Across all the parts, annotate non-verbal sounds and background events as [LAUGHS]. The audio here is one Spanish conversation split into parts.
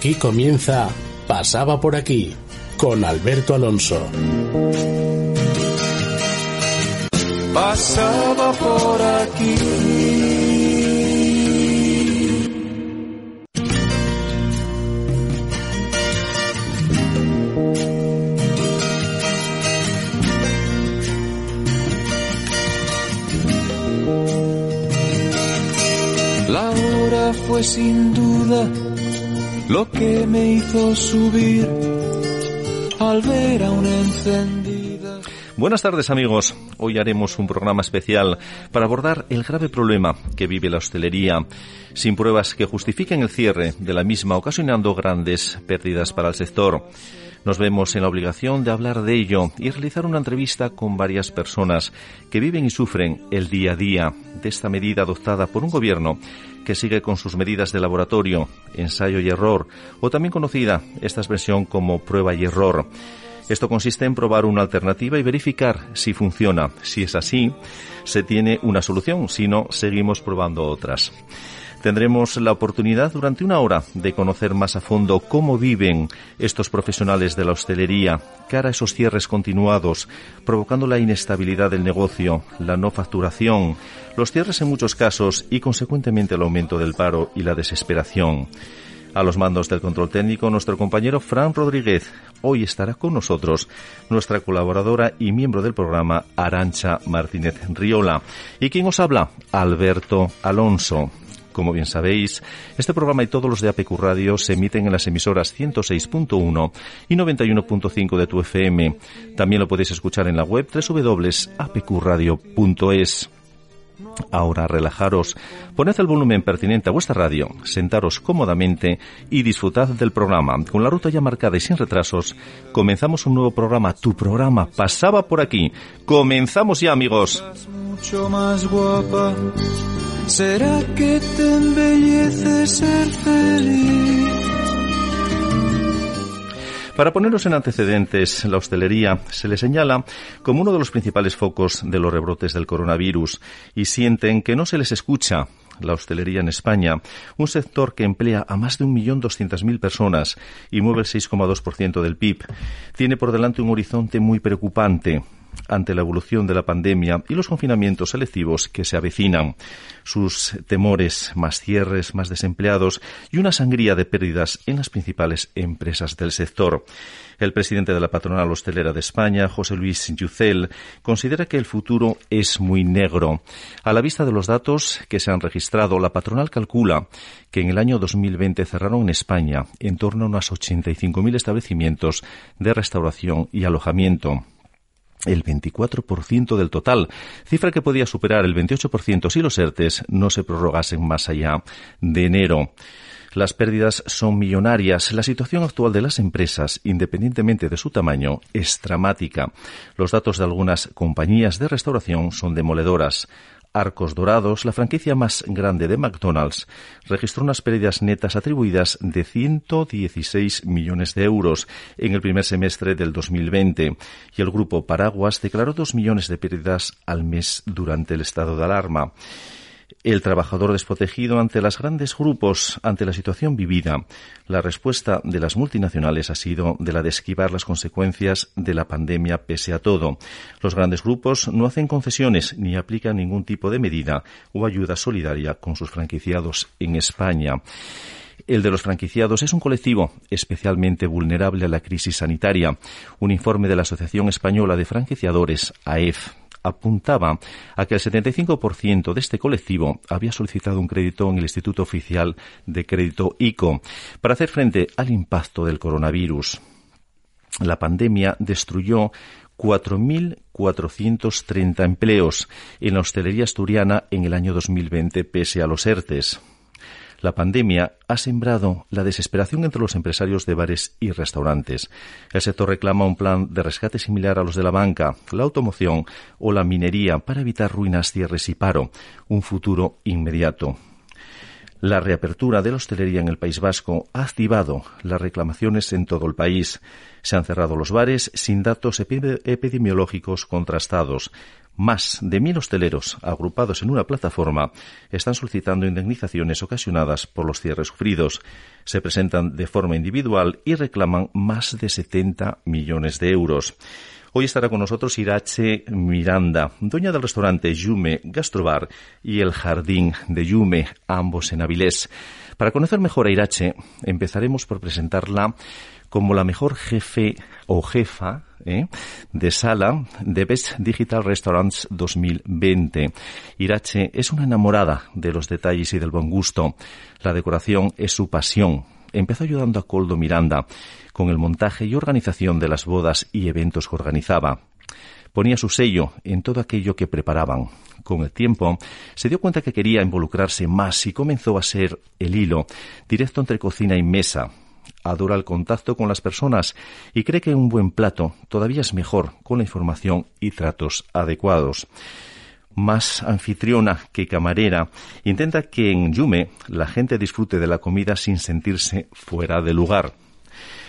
Aquí comienza Pasaba por aquí con Alberto Alonso. Pasaba por aquí. La hora fue sin duda lo que me hizo subir al ver a una encendida. Buenas tardes amigos. Hoy haremos un programa especial para abordar el grave problema que vive la hostelería, sin pruebas que justifiquen el cierre de la misma, ocasionando grandes pérdidas para el sector. Nos vemos en la obligación de hablar de ello y realizar una entrevista con varias personas que viven y sufren el día a día de esta medida adoptada por un gobierno que sigue con sus medidas de laboratorio, ensayo y error, o también conocida esta expresión como prueba y error. Esto consiste en probar una alternativa y verificar si funciona. Si es así, se tiene una solución, si no, seguimos probando otras. Tendremos la oportunidad durante una hora de conocer más a fondo cómo viven estos profesionales de la hostelería cara a esos cierres continuados, provocando la inestabilidad del negocio, la no facturación, los cierres en muchos casos y consecuentemente el aumento del paro y la desesperación. A los mandos del control técnico, nuestro compañero Fran Rodríguez. Hoy estará con nosotros nuestra colaboradora y miembro del programa, Arancha Martínez Riola. ¿Y quién os habla? Alberto Alonso. Como bien sabéis, este programa y todos los de APQ Radio se emiten en las emisoras 106.1 y 91.5 de tu FM. También lo podéis escuchar en la web www.apqradio.es. Ahora relajaros, poned el volumen pertinente a vuestra radio, sentaros cómodamente y disfrutad del programa. Con la ruta ya marcada y sin retrasos, comenzamos un nuevo programa. Tu programa pasaba por aquí. Comenzamos ya, amigos. Para ponernos en antecedentes, la hostelería se le señala como uno de los principales focos de los rebrotes del coronavirus y sienten que no se les escucha la hostelería en España, un sector que emplea a más de 1.200.000 personas y mueve el 6,2% del PIB. Tiene por delante un horizonte muy preocupante ante la evolución de la pandemia y los confinamientos selectivos que se avecinan. Sus temores, más cierres, más desempleados y una sangría de pérdidas en las principales empresas del sector. El presidente de la patronal hostelera de España, José Luis Yucel, considera que el futuro es muy negro. A la vista de los datos que se han registrado, la patronal calcula que en el año 2020 cerraron en España en torno a unos 85.000 establecimientos de restauración y alojamiento el 24% del total, cifra que podía superar el 28% si los ERTES no se prorrogasen más allá de enero. Las pérdidas son millonarias. La situación actual de las empresas, independientemente de su tamaño, es dramática. Los datos de algunas compañías de restauración son demoledoras. Arcos Dorados, la franquicia más grande de McDonald's, registró unas pérdidas netas atribuidas de 116 millones de euros en el primer semestre del 2020 y el grupo Paraguas declaró dos millones de pérdidas al mes durante el estado de alarma el trabajador desprotegido ante los grandes grupos, ante la situación vivida. La respuesta de las multinacionales ha sido de la de esquivar las consecuencias de la pandemia pese a todo. Los grandes grupos no hacen concesiones ni aplican ningún tipo de medida o ayuda solidaria con sus franquiciados en España. El de los franquiciados es un colectivo especialmente vulnerable a la crisis sanitaria. Un informe de la Asociación Española de Franquiciadores, AEF, apuntaba a que el 75% de este colectivo había solicitado un crédito en el Instituto Oficial de Crédito ICO para hacer frente al impacto del coronavirus. La pandemia destruyó 4.430 empleos en la hostelería asturiana en el año 2020 pese a los ERTES. La pandemia ha sembrado la desesperación entre los empresarios de bares y restaurantes. El sector reclama un plan de rescate similar a los de la banca, la automoción o la minería para evitar ruinas, cierres y paro, un futuro inmediato. La reapertura de la hostelería en el País Vasco ha activado las reclamaciones en todo el país. Se han cerrado los bares sin datos epidemiológicos contrastados. Más de mil hosteleros agrupados en una plataforma están solicitando indemnizaciones ocasionadas por los cierres sufridos. Se presentan de forma individual y reclaman más de 70 millones de euros. Hoy estará con nosotros Irache Miranda, dueña del restaurante Yume Gastrobar y el Jardín de Yume, ambos en Avilés. Para conocer mejor a Irache, empezaremos por presentarla como la mejor jefe o jefa ¿eh? de sala de Best Digital Restaurants 2020. Irache es una enamorada de los detalles y del buen gusto. La decoración es su pasión. Empezó ayudando a Coldo Miranda con el montaje y organización de las bodas y eventos que organizaba. Ponía su sello en todo aquello que preparaban. Con el tiempo, se dio cuenta que quería involucrarse más y comenzó a ser el hilo directo entre cocina y mesa. Adora el contacto con las personas y cree que un buen plato todavía es mejor con la información y tratos adecuados más anfitriona que camarera, intenta que en Yume la gente disfrute de la comida sin sentirse fuera de lugar.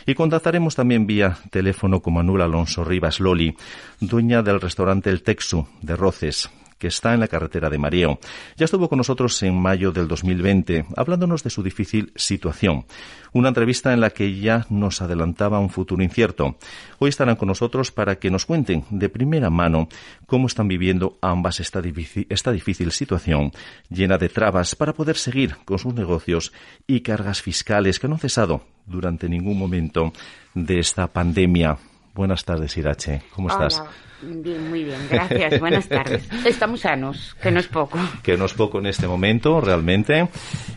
Y contactaremos también vía teléfono con Manuel Alonso Rivas Loli, dueña del restaurante El Texu de Roces, que está en la carretera de Mareo. Ya estuvo con nosotros en mayo del 2020, hablándonos de su difícil situación. Una entrevista en la que ya nos adelantaba un futuro incierto. Hoy estarán con nosotros para que nos cuenten de primera mano cómo están viviendo ambas esta difícil, situación, llena de trabas para poder seguir con sus negocios y cargas fiscales que no han cesado durante ningún momento de esta pandemia. Buenas tardes, Irache. ¿Cómo estás? Bien, muy bien, gracias. Buenas tardes. Estamos sanos, que no es poco. Que no es poco en este momento, realmente,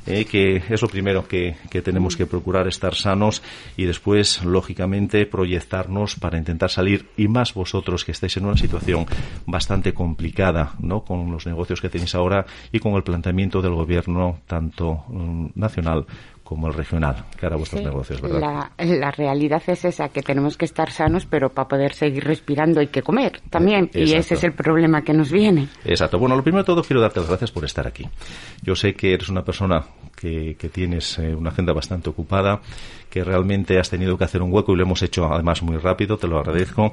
eh, que es lo primero que, que, tenemos que procurar estar sanos y después, lógicamente, proyectarnos para intentar salir y más vosotros que estáis en una situación bastante complicada, ¿no? Con los negocios que tenéis ahora y con el planteamiento del gobierno, tanto um, nacional como el regional, que hará vuestros sí, negocios, ¿verdad? La, la, realidad es esa, que tenemos que estar sanos, pero para poder seguir respirando hay que comer también, eh, y ese es el problema que nos viene. Exacto. Bueno, lo primero de todo quiero darte las gracias por estar aquí. Yo sé que eres una persona que, que tienes eh, una agenda bastante ocupada, que realmente has tenido que hacer un hueco y lo hemos hecho además muy rápido, te lo agradezco.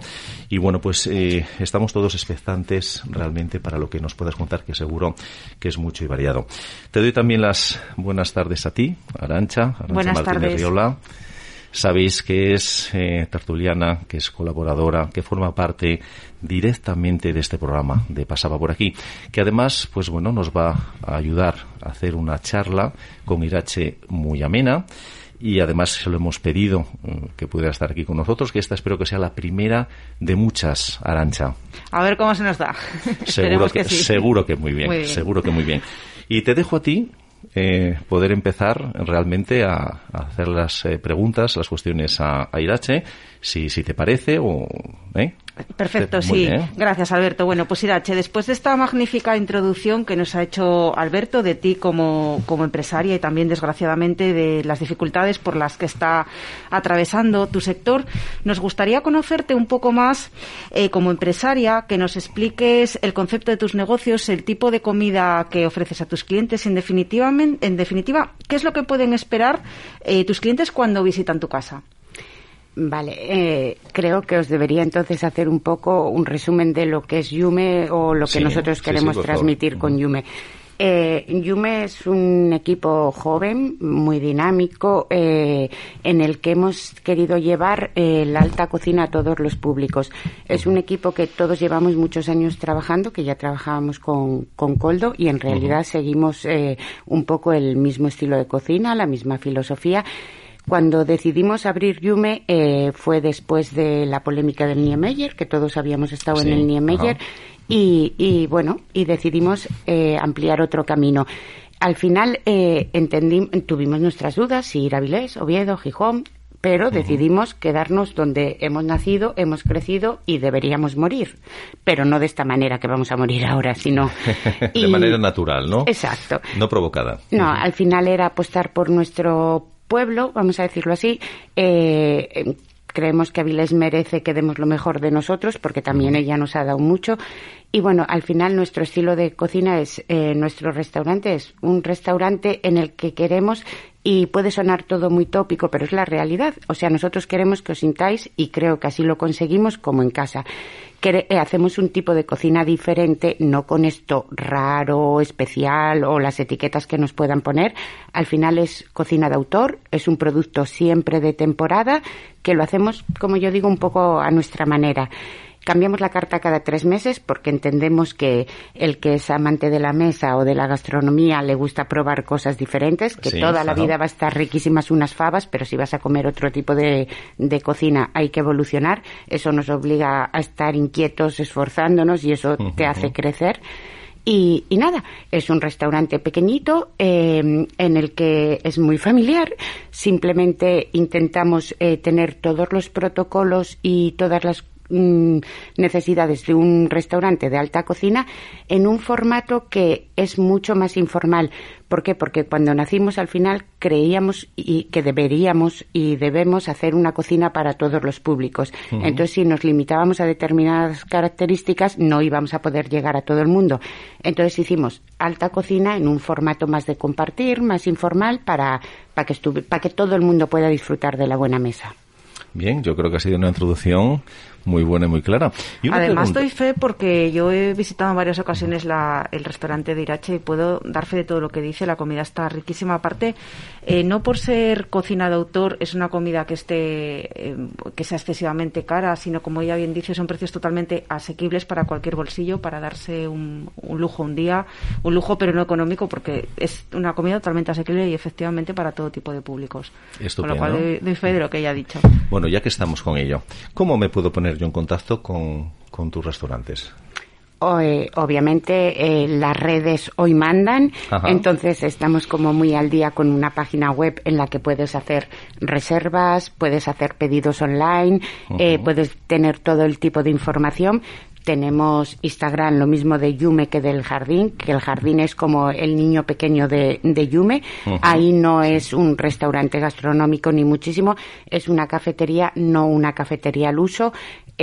Y bueno, pues eh, estamos todos expectantes realmente para lo que nos puedas contar, que seguro que es mucho y variado. Te doy también las buenas tardes a ti, Arancha, Arancha buenas Martínez tardes. Riola. Sabéis que es eh, tertuliana, que es colaboradora, que forma parte directamente de este programa de Pasaba por aquí, que además, pues bueno, nos va a ayudar a hacer una charla con Irache muy amena y además se lo hemos pedido que pudiera estar aquí con nosotros, que esta espero que sea la primera de muchas, Arancha. A ver cómo se nos da. Seguro [LAUGHS] que, que sí. seguro que muy bien, Muy bien. seguro que muy bien. Y te dejo a ti eh, poder empezar realmente a, hacer las eh, preguntas, las cuestiones a, a Irache, si, si te parece o... ¿eh? Perfecto, sí. bien. Gracias, Alberto. Bueno, pues Irache, después de esta magnífica introducción que nos ha hecho Alberto de ti como, como empresaria y también, desgraciadamente, de las dificultades por las que está atravesando tu sector, nos gustaría conocerte un poco más eh, como empresaria, que nos expliques el concepto de tus negocios, el tipo de comida que ofreces a tus clientes, en definitiva, en definitiva ¿qué es lo que pueden esperar eh, tus clientes cuando visitan tu casa? Vale, eh, creo que os debería entonces hacer un poco un resumen de lo que es Yume o lo que Sí, nosotros queremos sí, transmitir favor. con Yume. Eh, Yume es un equipo joven, muy dinámico, eh, en el que hemos querido llevar eh, la alta cocina a todos los públicos. Es un equipo que todos llevamos muchos años trabajando, que ya trabajábamos con, con Coldo y en realidad seguimos eh, un poco el mismo estilo de cocina, la misma filosofía. Cuando decidimos abrir Yume eh, fue después de la polémica del Niemeyer, que todos habíamos estado Sí, en el Niemeyer, ajá. y, y bueno, y decidimos eh, ampliar otro camino. Al final eh, entendí, tuvimos nuestras dudas si ir a Avilés, Oviedo, Gijón, pero decidimos quedarnos donde hemos nacido, hemos crecido y deberíamos morir. Pero no de esta manera que vamos a morir ahora, sino... [LAUGHS] de y- manera natural, ¿no? Exacto. No provocada. No, al final era apostar por nuestro pueblo, vamos a decirlo así. Eh, eh, creemos que Avilés merece que demos lo mejor de nosotros, porque también ella nos ha dado mucho. Y bueno, al final nuestro estilo de cocina es, eh, nuestro restaurante es un restaurante en el que queremos, y puede sonar todo muy tópico, pero es la realidad. O sea, nosotros queremos que os sintáis, y creo que así lo conseguimos, como en casa. Eh, hacemos un tipo de cocina diferente, no con esto raro, especial o las etiquetas que nos puedan poner. Al final es cocina de autor, es un producto siempre de temporada, que lo hacemos, como yo digo, un poco a nuestra manera. Cambiamos la carta cada tres meses porque entendemos que el que es amante de la mesa o de la gastronomía le gusta probar cosas diferentes, que toda la vida va a estar riquísimas unas fabas, pero si vas a comer otro tipo de, cocina hay que evolucionar. Eso nos obliga a estar inquietos, esforzándonos y eso te hace crecer. Y, nada, es un restaurante pequeñito eh, en el que es muy familiar. Simplemente intentamos eh, tener todos los protocolos y todas las Mm, necesidades de un restaurante de alta cocina en un formato que es mucho más informal. ¿Por qué? Porque cuando nacimos al final creíamos y que deberíamos y debemos hacer una cocina para todos los públicos. Entonces, si nos limitábamos a determinadas características, no íbamos a poder llegar a todo el mundo. Entonces hicimos alta cocina en un formato más de compartir, más informal, para, para, que, para que todo el mundo pueda disfrutar de la buena mesa. Bien, yo creo que ha sido una introducción muy buena y muy clara. Además, doy fe porque yo he visitado en varias ocasiones la, el restaurante de Irache y puedo dar fe de todo lo que dice. La comida está riquísima. Aparte, eh, no por ser cocina de autor es una comida que esté eh, que sea excesivamente cara, sino como ella bien dice, son precios totalmente asequibles para cualquier bolsillo, para darse un, lujo un día, un lujo pero no económico, porque es una comida totalmente asequible y efectivamente para todo tipo de públicos. Con lo cual doy fe de lo que ella ha dicho. Bueno, ya que estamos con ello, ¿cómo me puedo poner yo en contacto con, tus restaurantes? Eh, obviamente eh, las redes hoy mandan, entonces estamos como muy al día con una página web en la que puedes hacer reservas, puedes hacer pedidos online, eh, puedes tener todo el tipo de información. Tenemos Instagram, lo mismo de Yume que del jardín, que el jardín es como el niño pequeño de, de Yume. Ahí no es un restaurante gastronómico ni muchísimo, es una cafetería, no una cafetería al uso.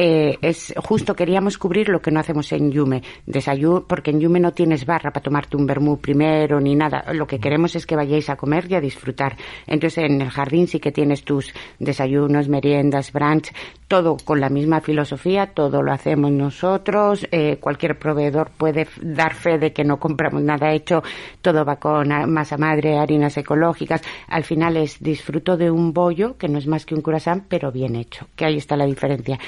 Eh, es justo queríamos cubrir lo que no hacemos en Yume, desayuno, porque en Yume no tienes barra para tomarte un vermú primero ni nada. Lo que queremos es que vayáis a comer y a disfrutar. Entonces en el jardín sí que tienes tus desayunos, meriendas, brunch, todo con la misma filosofía, todo lo hacemos nosotros, eh, cualquier proveedor puede dar fe de que no compramos nada hecho, todo va con masa madre, harinas ecológicas, al final es disfruto de un bollo que no es más que un croissant, pero bien hecho, que ahí está la diferencia.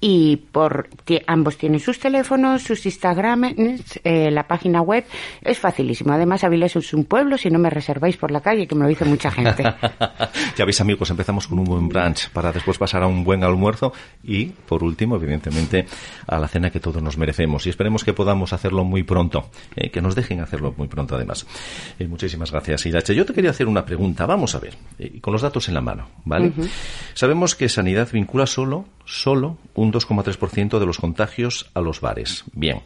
Y por ambos tienen sus teléfonos, sus Instagram, eh, la página web, es facilísimo. Además, Avilés es un pueblo, si no me reserváis por la calle, que me lo dice mucha gente. [LAUGHS] ya veis amigos, empezamos con un buen brunch para después pasar a un buen almuerzo y, por último, evidentemente, a la cena que todos nos merecemos. Y esperemos que podamos hacerlo muy pronto, eh, que nos dejen hacerlo muy pronto, además. Eh, muchísimas gracias, Irache. Yo te quería hacer una pregunta. Vamos a ver, eh, con los datos en la mano, ¿vale? Sabemos que Sanidad vincula solo solo un 2,3% de los contagios a los bares. Bien,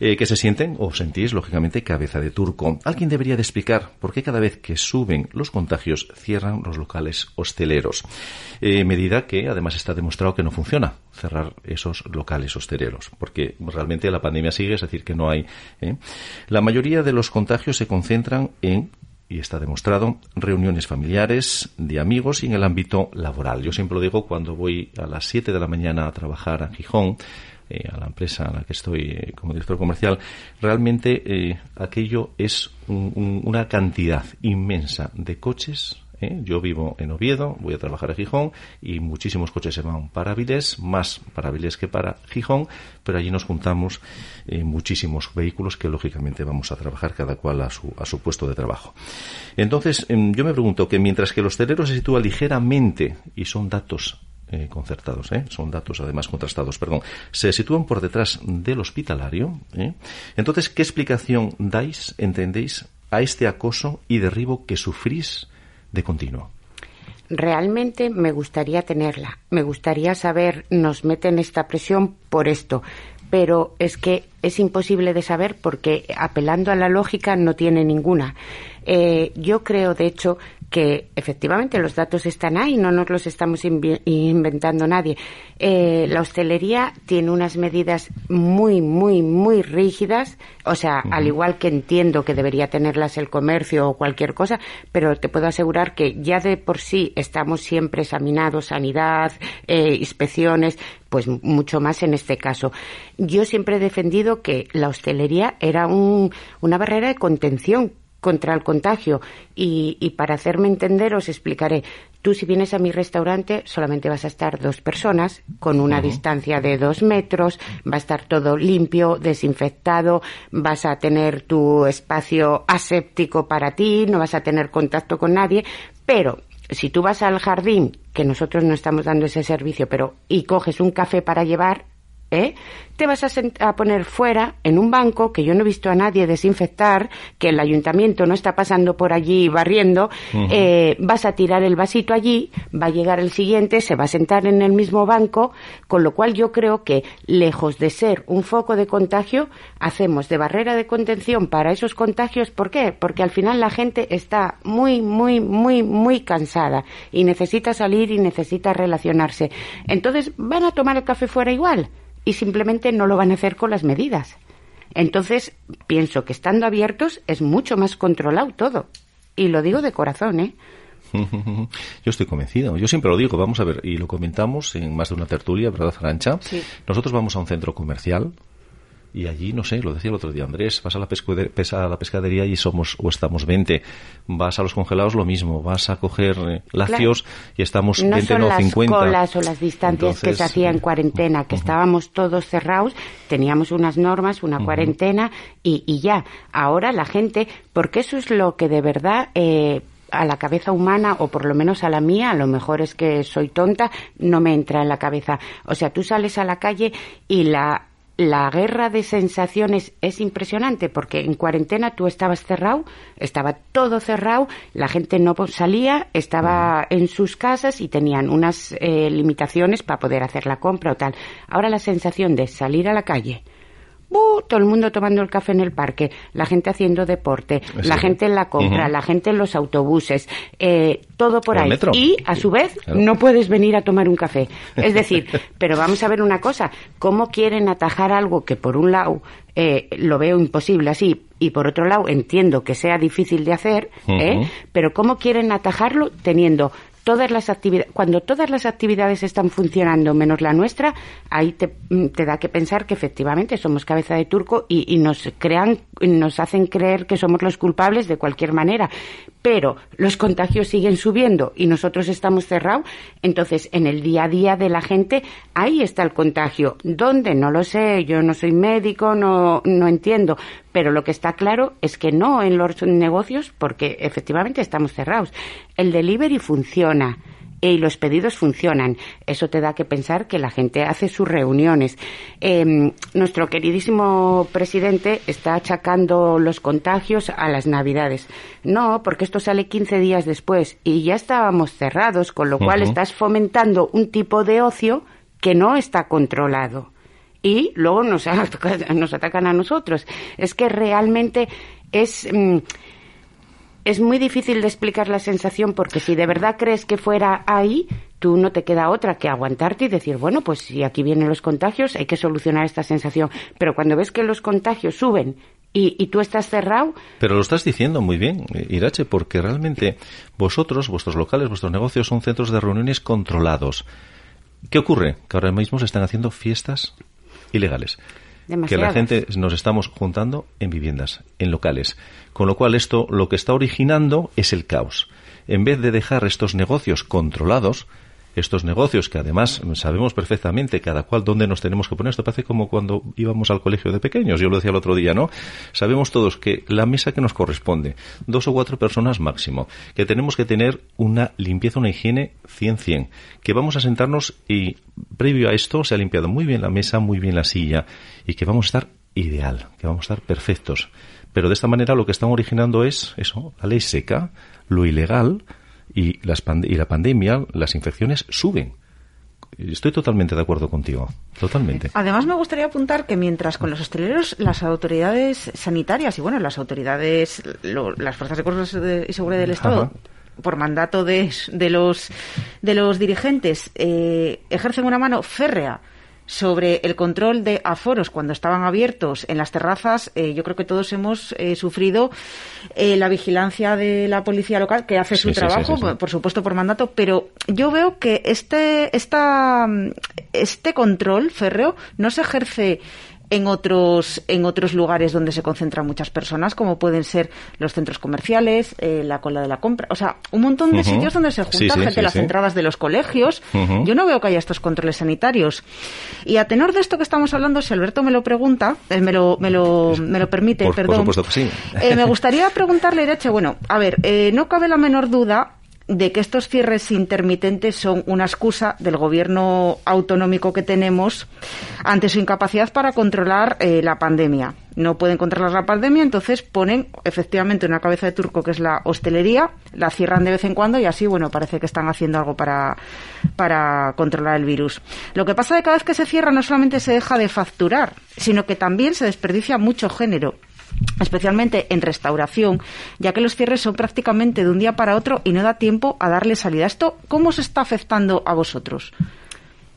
eh, ¿qué se sienten o sentís, lógicamente, cabeza de turco? Alguien debería de explicar por qué cada vez que suben los contagios cierran los locales hosteleros. Eh, medida que además está demostrado que no funciona cerrar esos locales hosteleros, porque realmente la pandemia sigue, es decir, que no hay. ¿eh? La mayoría de los contagios se concentran en y está demostrado, reuniones familiares, de amigos y en el ámbito laboral. Yo siempre lo digo cuando voy a las 7 de la mañana a trabajar a Gijón, eh, a la empresa a la que estoy eh, como director comercial, realmente eh, aquello es una cantidad inmensa de coches ¿eh? Yo vivo en Oviedo, voy a trabajar a Gijón y muchísimos coches se van para Avilés, más para Avilés que para Gijón, pero allí nos juntamos eh, muchísimos vehículos que lógicamente vamos a trabajar cada cual a su, a su puesto de trabajo. Entonces, em, yo me pregunto que mientras que el hostelero se sitúa ligeramente, y son datos eh, concertados, son datos además contrastados, perdón, se sitúan por detrás del hospitalario. Entonces, ¿qué explicación dais, entendéis, a este acoso y derribo que sufrís continuo? Realmente me gustaría tenerla. Me gustaría saber, nos meten esta presión por esto. Pero es que es imposible de saber porque apelando a la lógica no tiene ninguna. Eh, yo creo, de hecho, que efectivamente los datos están ahí, no nos los estamos inventando nadie. Eh, la hostelería tiene unas medidas muy, muy, muy rígidas, o sea, al igual que entiendo que debería tenerlas el comercio o cualquier cosa, pero te puedo asegurar que ya de por sí estamos siempre examinados, sanidad, eh, inspecciones, pues mucho más en este caso. Yo siempre he defendido que la hostelería era un, una barrera de contención contra el contagio. Y, para hacerme entender os explicaré. Tú si vienes a mi restaurante solamente vas a estar dos personas con una distancia de dos metros, va a estar todo limpio, desinfectado, vas a tener tu espacio aséptico para ti, no vas a tener contacto con nadie, pero si tú vas al jardín, que nosotros no estamos dando ese servicio, pero y coges un café para llevar, ¿eh? te vas a, poner fuera en un banco que yo no he visto a nadie desinfectar, que el ayuntamiento no está pasando por allí barriendo, eh, vas a tirar el vasito allí, va a llegar el siguiente, se va a sentar en el mismo banco, con lo cual yo creo que lejos de ser un foco de contagio, hacemos de barrera de contención para esos contagios. ¿Por qué? Porque al final la gente está muy, muy, muy, muy cansada y necesita salir y necesita relacionarse. Entonces van a tomar el café fuera igual y simplemente no lo van a hacer con las medidas. Entonces, pienso que estando abiertos es mucho más controlado todo. Y lo digo de corazón, ¿eh? [LAUGHS] Yo estoy convencido. Yo siempre lo digo. Vamos a ver, y lo comentamos en más de una tertulia, ¿verdad, Arancha? Sí. Nosotros vamos a un centro comercial y allí, no sé, lo decía el otro día Andrés, vas a la, a la pescadería y somos o estamos 20. Vas a los congelados lo mismo, vas a coger eh, lacios y estamos no 20 son no las 50. colas o las distancias que se hacía en cuarentena, que estábamos todos cerrados, teníamos unas normas, una cuarentena y, y, ya. Ahora la gente, porque eso es lo que de verdad... Eh, a la cabeza humana, o por lo menos a la mía, a lo mejor es que soy tonta, no me entra en la cabeza. O sea, tú sales a la calle y la la guerra de sensaciones es impresionante porque en cuarentena tú estabas cerrado, estaba todo cerrado, la gente no salía, estaba en sus casas y tenían unas eh, limitaciones para poder hacer la compra o tal. Ahora la sensación de salir a la calle, todo el mundo tomando el café en el parque, la gente haciendo deporte, la gente en la compra, la gente en los autobuses, eh, todo por ahí. Y a su vez no puedes venir a tomar un café. [LAUGHS] Es decir, pero vamos a ver una cosa, ¿cómo quieren atajar algo que por un lado eh, lo veo imposible así y por otro lado entiendo que sea difícil de hacer, ¿eh? pero ¿cómo quieren atajarlo teniendo cuando todas las actividades están funcionando menos la nuestra, ahí te, mm, te da que pensar que efectivamente somos cabeza de turco y, y, nos crean, nos hacen creer que somos los culpables de cualquier manera. Pero los contagios siguen subiendo y nosotros estamos cerrados, entonces en el día a día de la gente ahí está el contagio. ¿Dónde? No lo sé, yo no soy médico, no, no entiendo, pero lo que está claro es que no en los negocios porque efectivamente estamos cerrados. El delivery funciona y los pedidos funcionan. Eso te da que pensar que la gente hace sus reuniones. Em, nuestro queridísimo presidente está achacando los contagios a las Navidades. No, porque esto sale 15 días después y ya estábamos cerrados, con lo cual estás fomentando un tipo de ocio que no está controlado y luego nos, nos [LAUGHS] atacan a nosotros. Es que realmente es... Mm, es muy difícil de explicar la sensación porque si de verdad crees que fuera ahí, tú no te queda otra que aguantarte y decir, bueno, pues si aquí vienen los contagios, hay que solucionar esta sensación. Pero cuando ves que los contagios suben y, y, tú estás cerrado. Pero lo estás diciendo muy bien, Irache, porque realmente vosotros, vuestros locales, vuestros negocios son centros de reuniones controlados. ¿Qué ocurre? Que ahora mismo se están haciendo fiestas ilegales. Que la gente nos estamos juntando en viviendas, en locales. Con lo cual esto lo que está originando es el caos. En vez de dejar estos negocios controlados, estos negocios que además sabemos perfectamente cada cual dónde nos tenemos que poner. Esto parece como cuando íbamos al colegio de pequeños, yo lo decía el otro día, ¿no? Sabemos todos que la mesa que nos corresponde, dos o cuatro personas máximo, que tenemos que tener una limpieza, una higiene 100-100, que vamos a sentarnos y previo a esto se ha limpiado muy bien la mesa, muy bien la silla y que vamos a estar ideal, que vamos a estar perfectos. Pero de esta manera lo que están originando es eso, la ley seca, lo ilegal, y, las y la pandemia, las infecciones suben. Estoy totalmente de acuerdo contigo, totalmente. Además, me gustaría apuntar que mientras con los hosteleros, las autoridades sanitarias y, bueno, las autoridades, las fuerzas de y seguridad del Estado, por mandato de, de, los, de los dirigentes, eh, ejercen una mano férrea sobre el control de aforos cuando estaban abiertos en las terrazas, eh, yo creo que todos hemos eh, sufrido eh, la vigilancia de la policía local, que hace su trabajo, por supuesto por mandato, pero yo veo que este, esta, este control férreo no se ejerce en otros, en otros lugares donde se concentran muchas personas, como pueden ser los centros comerciales, eh, la cola de la compra, o sea, un montón de sitios donde se junta gente, las entradas de los colegios. Yo no veo que haya estos controles sanitarios. Y a tenor de esto que estamos hablando, si Alberto me lo pregunta, eh, me, lo, me, lo, me lo permite, perdón. Por supuesto que sí. Eh, me gustaría preguntarle, Irache, bueno, a ver, no cabe la menor duda de que estos cierres intermitentes son una excusa del gobierno autonómico que tenemos ante su incapacidad para controlar eh, la pandemia. No pueden controlar la pandemia, entonces ponen efectivamente una cabeza de turco que es la hostelería, la cierran de vez en cuando y así, bueno, parece que están haciendo algo para, para controlar el virus. Lo que pasa es que cada vez que se cierra no solamente se deja de facturar, sino que también se desperdicia mucho género especialmente en restauración, ya que los cierres son prácticamente de un día para otro y no da tiempo a darle salida. ¿Esto cómo se está afectando a vosotros?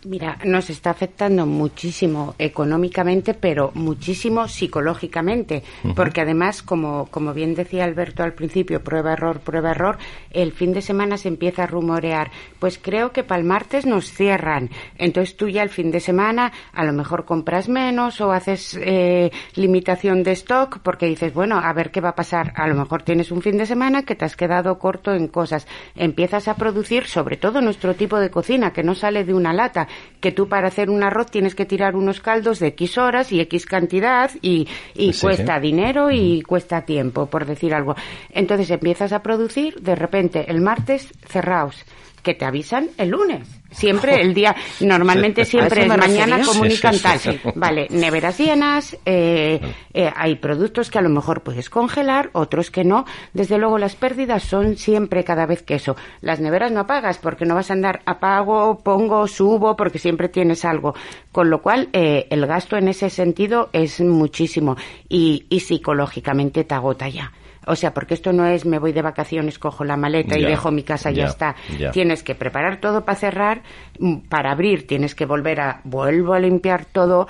Mira, nos está afectando muchísimo económicamente, pero muchísimo psicológicamente, porque además, como, como bien decía Alberto al principio, prueba error, prueba error, el fin de semana se empieza a rumorear, pues creo que para el martes nos cierran, entonces tú ya el fin de semana a lo mejor compras menos o haces eh, limitación de stock porque dices, bueno, a ver qué va a pasar, a lo mejor tienes un fin de semana que te has quedado corto en cosas, empiezas a producir sobre todo nuestro tipo de cocina que no sale de una lata, que tú para hacer un arroz tienes que tirar unos caldos de X horas y X cantidad y, cuesta dinero y cuesta tiempo, por decir algo. Entonces empiezas a producir, de repente el martes cerraos, que te avisan el lunes Siempre el día, normalmente [LAUGHS] siempre es mañana comunican tal. Vale, neveras llenas, eh, eh, hay productos que a lo mejor puedes congelar, otros que no. Desde luego las pérdidas son siempre cada vez que eso. Las neveras no apagas porque no vas a andar apago, pongo, subo, porque siempre tienes algo. Con lo cual eh, el gasto en ese sentido es muchísimo y, y psicológicamente te agota ya. O sea, porque esto no es me voy de vacaciones, cojo la maleta y dejo mi casa y ya, está. Tienes que preparar todo para cerrar, mm, para abrir tienes que volver a, vuelvo a limpiar todo,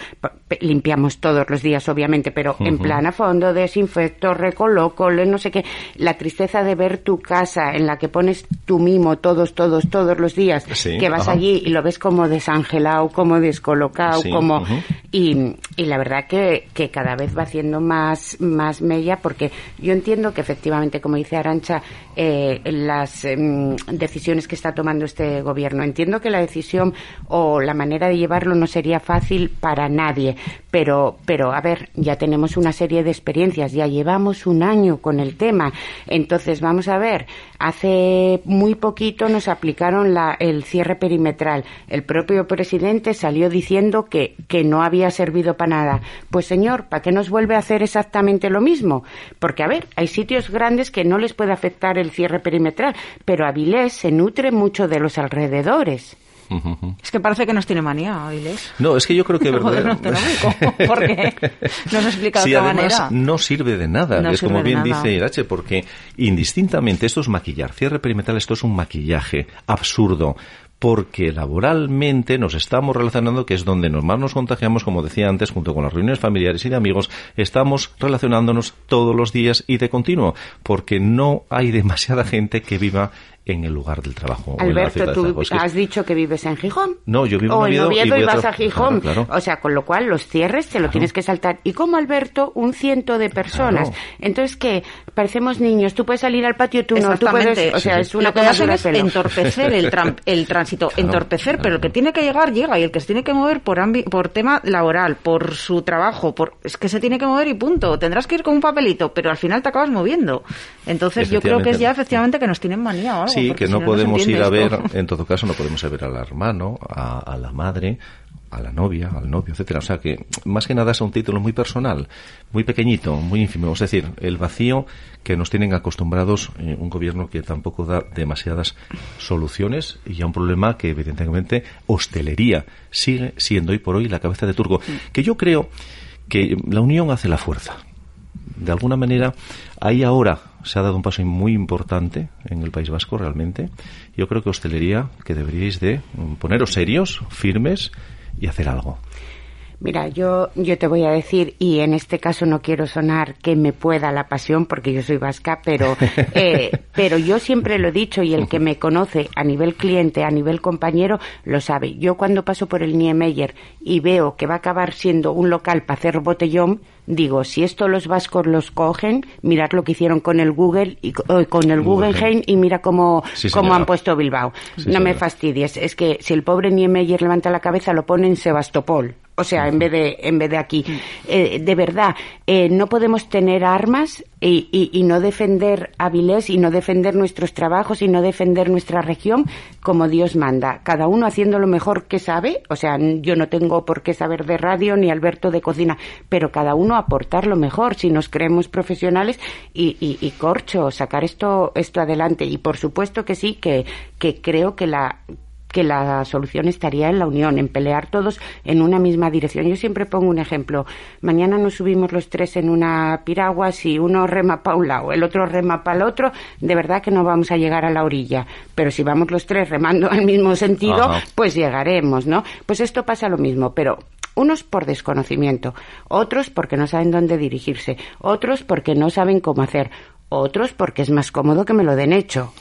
limpiamos todos los días obviamente, pero en plan a fondo, desinfecto, recoloco, no sé qué. La tristeza de ver tu casa en la que pones tu mimo todos, todos, todos los días, que vas allí y lo ves como desangelado, como descolocado, como... y, y la verdad que, que cada vez va haciendo más, más mella porque yo entiendo que efectivamente, como dice Arancha, eh, las em, decisiones que está tomando este gobierno. Entiendo que la decisión o la manera de llevarlo no sería fácil para nadie, pero, pero a ver, ya tenemos una serie de experiencias, ya llevamos un año con el tema. Entonces, vamos a ver, hace muy poquito nos aplicaron la, el cierre perimetral. El propio presidente salió diciendo que, que no había servido para nada. Pues señor, ¿para qué nos vuelve a hacer exactamente lo mismo? Porque, a ver, hay sitios grandes que no les puede afectar el cierre perimetral, pero Avilés se nutre mucho de los alrededores. Es que parece que nos tiene manía, Avilés. No, es que yo creo que [LAUGHS] verdad. ¿Por qué? [LAUGHS] Nos explica de otra además no sirve de nada, es como bien dice Irache, porque indistintamente esto es maquillar. Cierre perimetral, esto es un maquillaje absurdo porque laboralmente nos estamos relacionando, que es donde más nos contagiamos, como decía antes, junto con las reuniones familiares y de amigos, estamos relacionándonos todos los días y de continuo, porque no hay demasiada gente que viva en el lugar del trabajo. Alberto, tú has dicho que vives en Gijón. No, yo vivo en Oviedo, y, vas a Gijón. O sea, con lo cual los cierres te lo tienes que saltar. Y como Alberto, un ciento de personas. Entonces, ¿qué? Parecemos niños. Tú puedes salir al patio, tú no. Tú puedes, o sea, es una cosa es entorpecer el, [LAUGHS] el tránsito. Entorpecer, pero el que tiene que llegar, llega. Y el que se tiene que mover por, por tema laboral, por su trabajo, por es que se tiene que mover y punto. Tendrás que ir con un papelito, pero al final te acabas moviendo. Entonces, yo creo que es ya efectivamente que nos tienen manía Sí, que no podemos ir a ver, en todo caso, no podemos ir a ver al hermano, a, la madre, a la novia, al novio, etcétera. O sea que más que nada es un título muy personal, muy pequeñito, muy ínfimo. Es decir, el vacío que nos tienen acostumbrados eh, un gobierno que tampoco da demasiadas soluciones y a un problema que evidentemente hostelería sigue siendo hoy por hoy la cabeza de turco. Que yo creo que la unión hace la fuerza. De alguna manera, ahí ahora se ha dado un paso muy importante en el País Vasco realmente. Yo creo que hostelería que deberíais de poneros serios, firmes y hacer algo. Mira, yo, yo te voy a decir, y en este caso no quiero sonar que me pueda la pasión, porque yo soy vasca, pero, [LAUGHS] eh, pero yo siempre lo he dicho, y el que me conoce a nivel cliente, a nivel compañero, lo sabe. Yo cuando paso por el Niemeyer y veo que va a acabar siendo un local para hacer botellón, digo, si esto los vascos los cogen, mirad lo que hicieron con el Google y con el Guggenheim y mira cómo, cómo han puesto Bilbao. no me fastidies, es que si el pobre Niemeyer levanta la cabeza, lo pone en Sebastopol o sea, en vez de, en vez de aquí. Eh, de verdad, eh, no podemos tener armas y, y, no defender Avilés y no defender nuestros trabajos y no defender nuestra región como Dios manda. Cada uno haciendo lo mejor que sabe. O sea, yo no tengo por qué saber de radio ni Alberto de cocina, pero cada uno aportar lo mejor si nos creemos profesionales y, y, y corcho, sacar esto, esto adelante. Y por supuesto que sí, que, que creo que la que la solución estaría en la unión, en pelear todos en una misma dirección. Yo siempre pongo un ejemplo. Mañana nos subimos los tres en una piragua, si uno rema para un lado, el otro rema para el otro, de verdad que no vamos a llegar a la orilla. Pero si vamos los tres remando al mismo sentido, pues llegaremos, ¿no? Pues esto pasa lo mismo, pero unos por desconocimiento, otros porque no saben dónde dirigirse, otros porque no saben cómo hacer, otros porque es más cómodo que me lo den hecho.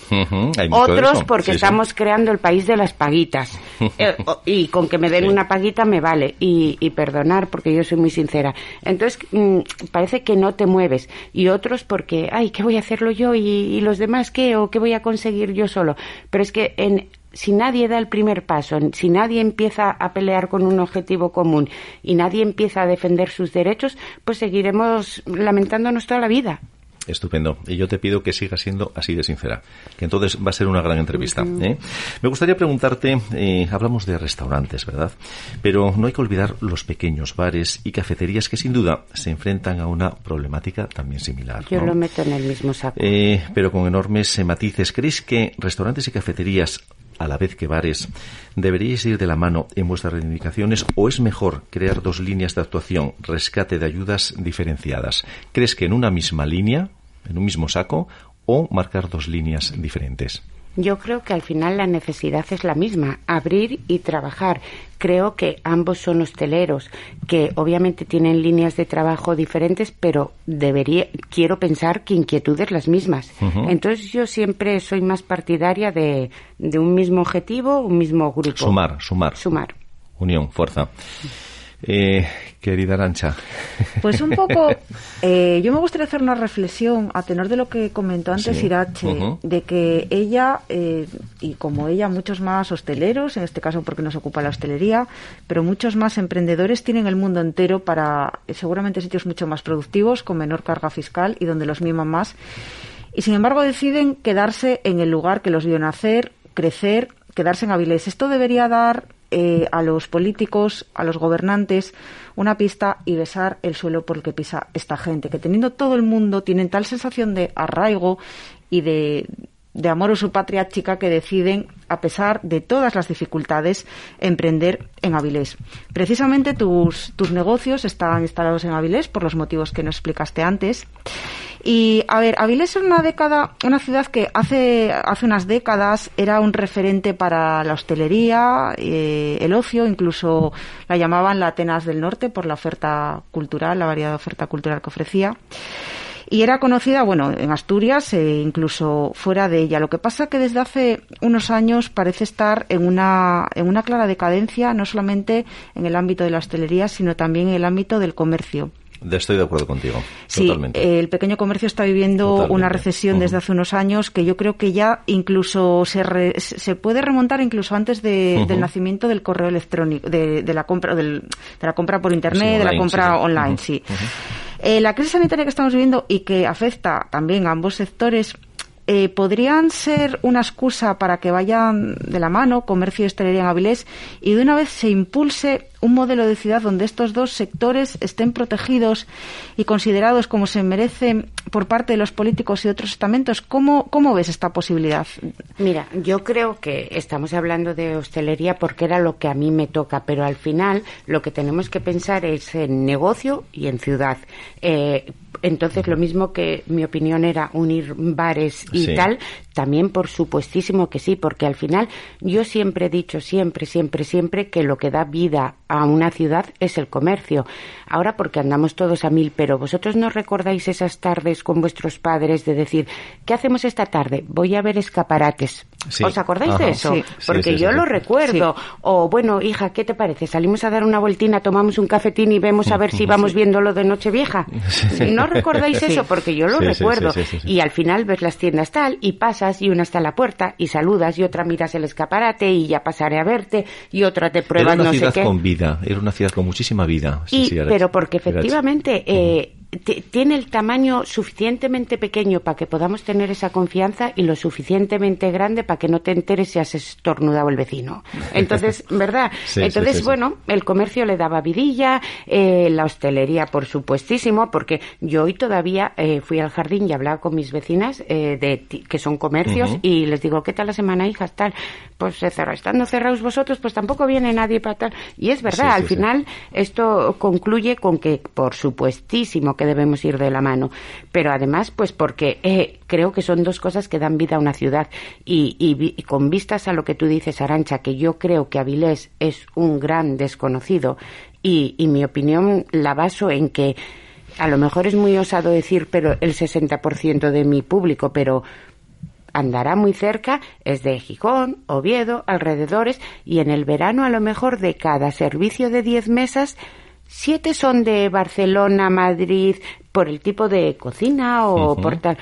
Otros porque estamos creando el país de las paguitas. [LAUGHS] Eh, y con que me den una paguita me vale. Y, perdonar porque yo soy muy sincera. Entonces mm, parece que no te mueves. Y otros porque, ay, ¿qué voy a hacerlo yo? ¿Y, los demás qué? ¿O qué voy a conseguir yo solo? Pero es que en, si nadie da el primer paso, si nadie empieza a pelear con un objetivo común y nadie empieza a defender sus derechos, pues seguiremos lamentándonos toda la vida. Estupendo. Y yo te pido que sigas siendo así de sincera, que entonces va a ser una gran entrevista. ¿eh? Me gustaría preguntarte, eh, hablamos de restaurantes, ¿verdad? Pero no hay que olvidar los pequeños bares y cafeterías que sin duda se enfrentan a una problemática también similar. Yo lo meto en el mismo saco. Eh, pero con enormes matices. ¿Creéis que restaurantes y cafeterías a la vez que bares, ¿deberíais ir de la mano en vuestras reivindicaciones o es mejor crear dos líneas de actuación, rescate de ayudas diferenciadas? ¿Crees que en una misma línea, en un mismo saco, o marcar dos líneas diferentes? Yo creo que al final la necesidad es la misma, abrir y trabajar. Creo que ambos son hosteleros, que obviamente tienen líneas de trabajo diferentes, pero debería, quiero pensar que inquietudes las mismas. Entonces yo siempre soy más partidaria de, de un mismo objetivo, un mismo grupo. Sumar, sumar. Sumar. Unión, fuerza. Eh, querida Arancha. Pues un poco, [LAUGHS] eh, yo me gustaría hacer una reflexión a tenor de lo que comentó antes Irache, de que ella, eh, y como ella, muchos más hosteleros, en este caso porque nos ocupa la hostelería, pero muchos más emprendedores tienen el mundo entero para seguramente sitios mucho más productivos, con menor carga fiscal y donde los miman más. Y sin embargo deciden quedarse en el lugar que los vio nacer, crecer, quedarse en Avilés. Esto debería dar eh, a los políticos, a los gobernantes, una pista y besar el suelo por el que pisa esta gente, que teniendo todo el mundo tienen tal sensación de arraigo y de, de amor a su patria chica que deciden, a pesar de todas las dificultades, emprender en Avilés. Precisamente tus, tus negocios están instalados en Avilés por los motivos que nos explicaste antes. Y, a ver, Avilés es una década, una ciudad que hace, hace unas décadas era un referente para la hostelería, eh, el ocio, incluso la llamaban la Atenas del Norte por la oferta cultural, la variada oferta cultural que ofrecía y era conocida, bueno, en Asturias e incluso fuera de ella. Lo que pasa que desde hace unos años parece estar en una, en una clara decadencia, no solamente en el ámbito de la hostelería, sino también en el ámbito del comercio. Estoy de acuerdo contigo. Sí, el pequeño comercio está viviendo una recesión desde hace unos años que yo creo que ya incluso se, se puede remontar incluso antes de, del nacimiento del correo electrónico, de, de la compra del, de la compra por internet, de la compra online, sí. Eh, la crisis sanitaria que estamos viviendo y que afecta también a ambos sectores eh, ¿podrían ser una excusa para que vayan de la mano comercio y hostelería en Avilés y de una vez se impulse un modelo de ciudad donde estos dos sectores estén protegidos y considerados como se merecen por parte de los políticos y otros estamentos. ¿Cómo, cómo ves esta posibilidad? Mira, yo creo que estamos hablando de hostelería porque era lo que a mí me toca, pero al final lo que tenemos que pensar es en negocio y en ciudad. Eh, entonces, lo mismo que mi opinión era unir bares y tal, también por supuestísimo que sí, porque al final yo siempre he dicho, siempre, siempre, siempre, que lo que da vida a una ciudad es el comercio. Ahora porque andamos todos a mil, pero vosotros no recordáis esas tardes con vuestros padres de decir, ¿qué hacemos esta tarde? Voy a ver escaparates. ¿Os acordáis de eso? Porque yo lo recuerdo. O bueno, hija, ¿qué te parece? Salimos a dar una vueltina, tomamos un cafetín y vemos a ver si [LAUGHS] vamos viendo lo de Nochevieja. [LAUGHS] ¿No recordáis eso? Porque yo lo recuerdo. Y al final ves las tiendas tal y pasas y una está a la puerta y saludas y otra miras el escaparate y ya pasaré a verte y otra te prueba no sé qué. con vida, era una ciudad con muchísima vida. pero porque efectivamente eh, tiene el tamaño suficientemente pequeño para que podamos tener esa confianza y lo suficientemente grande para que no te enteres si has estornudado el vecino. Entonces, [LAUGHS] ¿verdad? Entonces, bueno, el comercio le daba vidilla, eh, la hostelería, por supuestísimo, porque yo hoy todavía eh, fui al jardín y hablaba con mis vecinas eh, de que son comercios y les digo, ¿qué tal la semana, hijas? Tal, pues se cerró. Estando cerrados vosotros, pues tampoco viene nadie para tal. Y es verdad, al final esto concluye con que, por supuestísimo, que debemos ir de la mano. Pero además, pues porque eh, creo que son dos cosas que dan vida a una ciudad. Y, con vistas a lo que tú dices, Arancha, que yo creo que Avilés es un gran desconocido y, y mi opinión la baso en que a lo mejor es muy osado decir, pero el 60% de mi público, pero andará muy cerca, es de Gijón, Oviedo, alrededores, y en el verano a lo mejor de cada servicio de 10 mesas siete son de Barcelona, Madrid, por el tipo de cocina o por tal.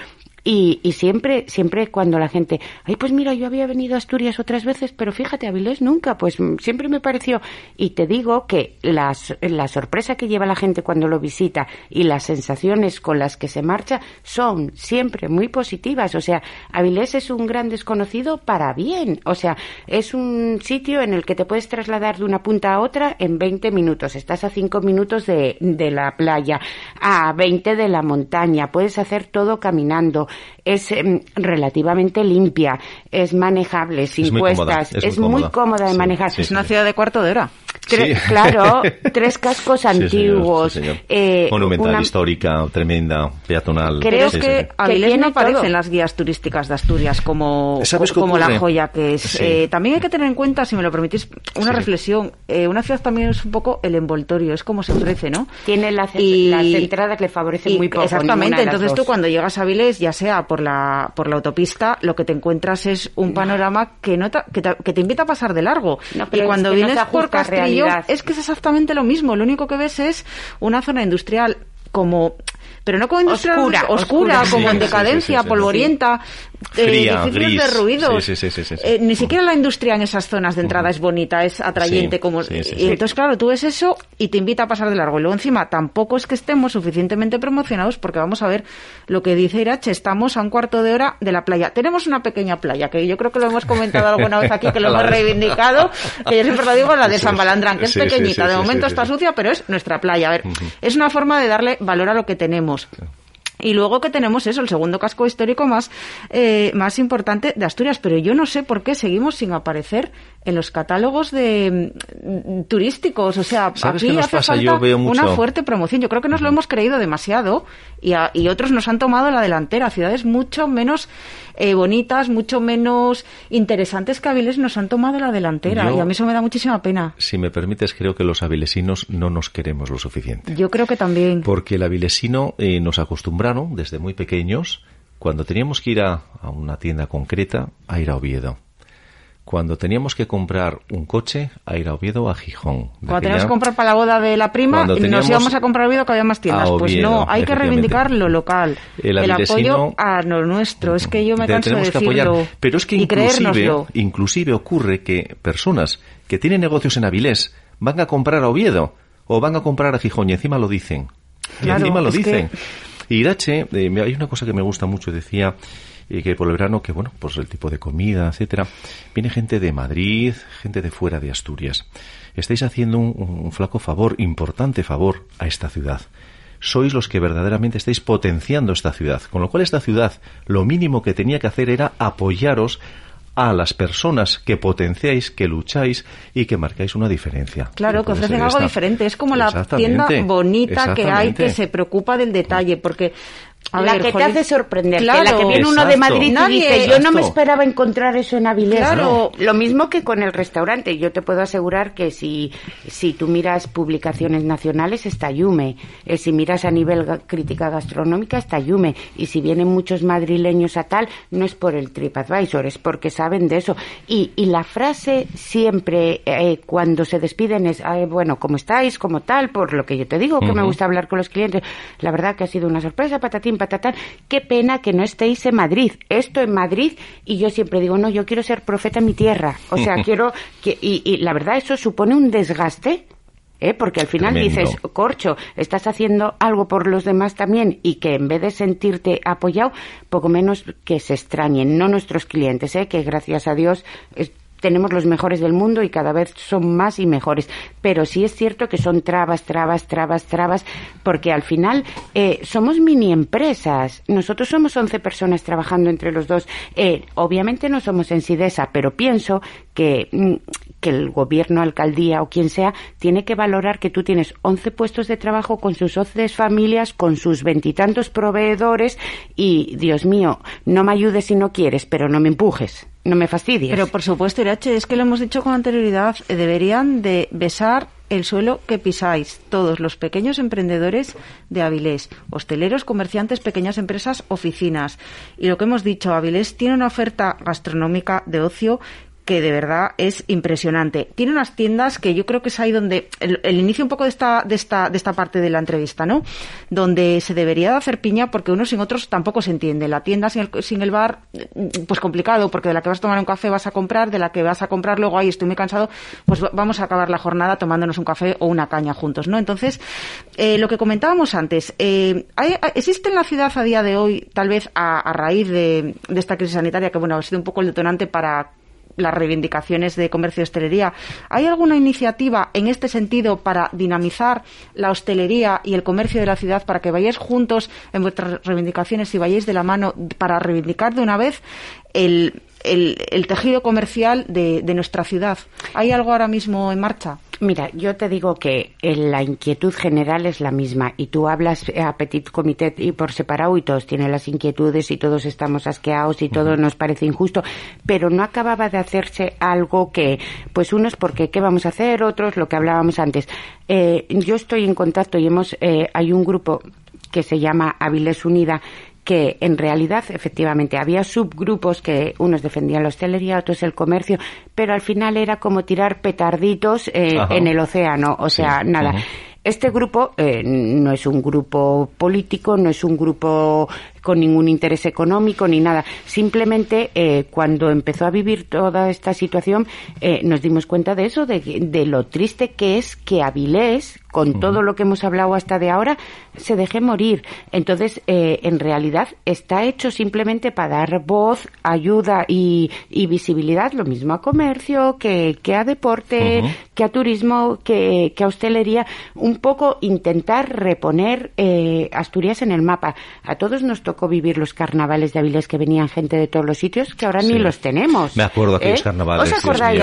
Y, y, siempre, siempre cuando la gente, ay, pues mira, yo había venido a Asturias otras veces, pero fíjate, Avilés nunca, pues siempre me pareció. Y te digo que la, la sorpresa que lleva la gente cuando lo visita y las sensaciones con las que se marcha son siempre muy positivas. O sea, Avilés es un gran desconocido para bien. O sea, es un sitio en el que te puedes trasladar de una punta a otra en 20 minutos. Estás a 5 minutos de, de la playa, a 20 de la montaña. Puedes hacer todo caminando es em, relativamente limpia, es manejable, sin cuestas, es, muy, cómoda, de manejar. Es una ciudad de cuarto de hora. Claro, [LAUGHS] tres cascos antiguos. Eh, Monumental, histórica, tremenda, peatonal. Creo que Avilés no aparece en las guías turísticas de Asturias como, como la joya que es. Eh, también hay que tener en cuenta, si me lo permitís, una reflexión. Eh, una ciudad también es un poco el envoltorio, es como se ofrece, ¿no? Tiene las, las entradas le favorecen muy poco. Exactamente, entonces tú cuando llegas a Avilés, ya sea por la, por la autopista, lo que te encuentras es un panorama que, no que, te, invita a pasar de largo. y cuando vienes por Es que es exactamente lo mismo. Lo único que ves es una zona industrial como pero no como industrial oscura, oscura, como en decadencia, polvorienta, Fría, eh, de ruidos. Eh, ni siquiera la industria en esas zonas de entrada es bonita, es atrayente. como y entonces, claro, tú ves eso y te invita a pasar de largo. Y luego, encima, tampoco es que estemos suficientemente promocionados porque vamos a ver lo que dice Irache. Estamos a un cuarto de hora de la playa. Tenemos una pequeña playa, que yo creo que lo hemos comentado [LAUGHS] alguna vez aquí, que lo hemos reivindicado, que yo siempre lo digo, la de San Balandrán, que es pequeñita. de momento está sucia, pero es nuestra playa. A ver, es una forma de darle valor a lo que tenemos. Y luego que tenemos eso, el segundo casco histórico más, eh, más importante de Asturias. Pero yo no sé por qué seguimos sin aparecer en los catálogos de mm, turísticos. O sea, aquí hace falta una fuerte promoción. Yo creo que nos lo hemos creído demasiado y, y otros nos han tomado la delantera. Ciudades mucho menos eh, bonitas, mucho menos interesantes que Avilés nos han tomado la delantera. y a mí eso me da muchísima pena. Si me permites, creo que los avilesinos no nos queremos lo suficiente. Yo creo que también. Porque el avilesino eh, nos acostumbraron desde muy pequeños, cuando teníamos que ir a una tienda concreta, a ir a Oviedo cuando teníamos que comprar un coche a ir a Oviedo o a Gijón. Cuando teníamos que comprar para la boda de la prima, nos íbamos a comprar a Oviedo que había más tiendas. pues no, hay que reivindicar lo local. El, apoyo a lo nuestro. Es que yo me canso de decirlo. Pero es que inclusive, inclusive ocurre que personas que tienen negocios en Avilés van a comprar a Oviedo o van a comprar a Gijón y encima lo dicen. y encima lo dicen. Irache, eh, hay una cosa que me gusta mucho, decía y que por el verano, que bueno, pues el tipo de comida, etcétera, viene gente de Madrid, gente de fuera de Asturias. Estáis haciendo un, flaco favor, importante favor a esta ciudad sois los que verdaderamente estáis potenciando esta ciudad. Con lo cual esta ciudad lo mínimo que tenía que hacer era apoyaros a las personas que potenciáis, que lucháis y que marcáis una diferencia. Claro, que ofrecen algo diferente. Es como la tienda bonita que hay que se preocupa del detalle, porque la que te hace sorprender, la que viene uno de Madrid y dice, yo no me esperaba encontrar eso en Avilés. Claro. Lo mismo que con el restaurante. Yo te puedo asegurar que si, si tú miras publicaciones nacionales, está Yume. Eh, si miras a nivel crítica gastronómica, está Yume. Y si vienen muchos madrileños a tal, no es por el TripAdvisor, es porque saben de eso. Y, y la frase siempre, eh, cuando se despiden, es, bueno, ¿cómo estáis? ¿Cómo tal? Por lo que yo te digo, que me gusta hablar con los clientes. La verdad que ha sido una sorpresa, patatín patatán, qué pena que no estéis en Madrid, esto en Madrid, y yo siempre digo, no, yo quiero ser profeta en mi tierra, o sea, [LAUGHS] quiero, que, y, la verdad eso supone un desgaste ¿Eh? porque al final dices, corcho, estás haciendo algo por los demás también y que en vez de sentirte apoyado, poco menos que se extrañen, no nuestros clientes, ¿eh? que gracias a Dios tenemos los mejores del mundo y cada vez son más y mejores. Pero sí es cierto que son trabas, trabas, trabas, trabas, porque al final eh, somos mini empresas. Nosotros somos 11 personas trabajando entre los dos. Eh, obviamente no somos en Sidesa, pero pienso que, mm, que el gobierno, alcaldía o quien sea, tiene que valorar que tú tienes 11 puestos de trabajo con sus 11 familias, con sus veintitantos proveedores y, Dios mío, no me ayudes si no quieres, pero no me empujes no me fastidies. Pero por supuesto, Irache, es que lo hemos dicho con anterioridad, eh, deberían de besar el suelo que pisáis, todos los pequeños emprendedores de Avilés, hosteleros, comerciantes, pequeñas empresas, oficinas. Y lo que hemos dicho, Avilés tiene una oferta gastronómica de ocio que de verdad es impresionante. Tiene unas tiendas que yo creo que es ahí donde el, inicio un poco de esta, de esta, de esta parte de la entrevista, ¿no? Donde se debería de hacer piña porque unos sin otros tampoco se entiende. La tienda sin el, sin el bar, pues complicado, porque de la que vas a tomar un café vas a comprar, de la que vas a comprar luego, ahí estoy muy cansado, pues vamos a acabar la jornada tomándonos un café o una caña juntos, ¿no? Entonces, eh, lo que comentábamos antes, eh, ¿existe en la ciudad a día de hoy, tal vez a, a raíz de, de esta crisis sanitaria, que bueno, ha sido un poco el detonante para las reivindicaciones de comercio y hostelería. ¿Hay alguna iniciativa en este sentido para dinamizar la hostelería y el comercio de la ciudad para que vayáis juntos en vuestras reivindicaciones y vayáis de la mano para reivindicar de una vez el, el, tejido comercial de, de nuestra ciudad? ¿Hay algo ahora mismo en marcha? Mira, yo te digo que eh, la inquietud general es la misma y tú hablas a petit comité y por separado y todos tienen las inquietudes y todos estamos asqueados y todo nos parece injusto, pero no acababa de hacerse algo que, pues unos porque qué vamos a hacer, otros lo que hablábamos antes. Eh, yo estoy en contacto y hemos, eh, hay un grupo que se llama Avilés Unida que en realidad efectivamente había subgrupos que unos defendían la hostelería, otros el comercio, pero al final era como tirar petarditos eh, en el océano, o sea, nada. Este grupo eh, no es un grupo político, no es un grupo con ningún interés económico ni nada. Simplemente eh, cuando empezó a vivir toda esta situación eh, nos dimos cuenta de eso, de, de, lo triste que es que Avilés, con todo lo que hemos hablado hasta de ahora, se deje morir. Entonces, en realidad está hecho simplemente para dar voz, ayuda y, visibilidad, lo mismo a comercio, que, que a deporte, que a turismo, que, que a hostelería. Un poco intentar reponer eh, Asturias en el mapa. A todos nos tocó vivir los carnavales de Avilés que venían gente de todos los sitios que ahora ni los tenemos. Me acuerdo aquellos ¿Eh? carnavales. ¿Os acordáis?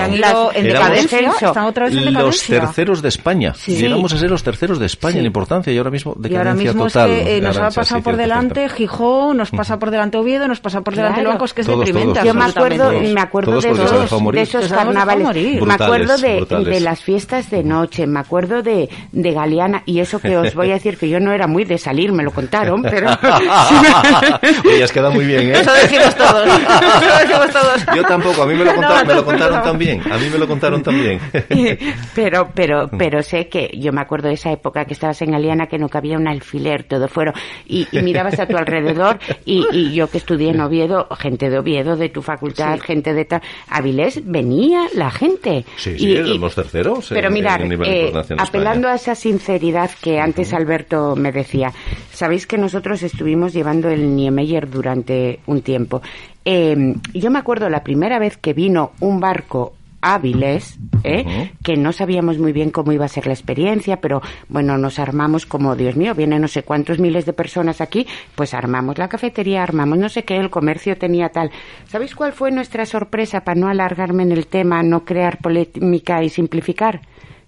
en Están otra vez en Los terceros de España. Llegamos a ser los terceros de España en importancia y ahora mismo decadencia y ahora mismo total. Es que, eh, nos ha pasado por delante Gijón, nos pasa por delante Oviedo, nos pasa por delante claro. Locos, que es deprimente. Yo me acuerdo, me acuerdo de, esos carnavales. Me acuerdo de, las fiestas de noche, me acuerdo de, de Galeana y eso que os voy a decir que yo no era muy de salir, me lo contaron, pero [LAUGHS] [LAUGHS] Oye, has quedado muy bien, ¿eh? Eso decimos todos. Eso decimos todos. Yo tampoco, a mí me lo, No, contaron, me lo no, contaron no. también. A mí me lo contaron también. [LAUGHS] pero, pero, pero sé que yo me acuerdo de esa época que estabas en Aliana que no cabía un alfiler, todo fuera, y, y mirabas a tu alrededor, y, y yo que estudié en Oviedo, gente de Oviedo, de tu facultad, gente de tal, Avilés, venía la gente. Sí, Y- sí, y- los terceros. Pero en- mirar, en eh, apelando a esa sinceridad que antes Alberto me decía, sabéis que nosotros estuvimos llevando el Niemeyer durante un tiempo. Eh, yo me acuerdo la primera vez que vino un barco Avilés, ¿eh? Que no sabíamos muy bien cómo iba a ser la experiencia, pero bueno, nos armamos como, Dios mío, vienen no sé cuántos miles de personas aquí, pues armamos la cafetería, armamos no sé qué, el comercio tenía tal. ¿Sabéis cuál fue nuestra sorpresa para no alargarme en el tema, no crear polémica y simplificar?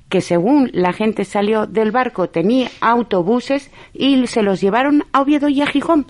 que según la gente salió del barco tenía autobuses y se los llevaron a Oviedo y a Gijón.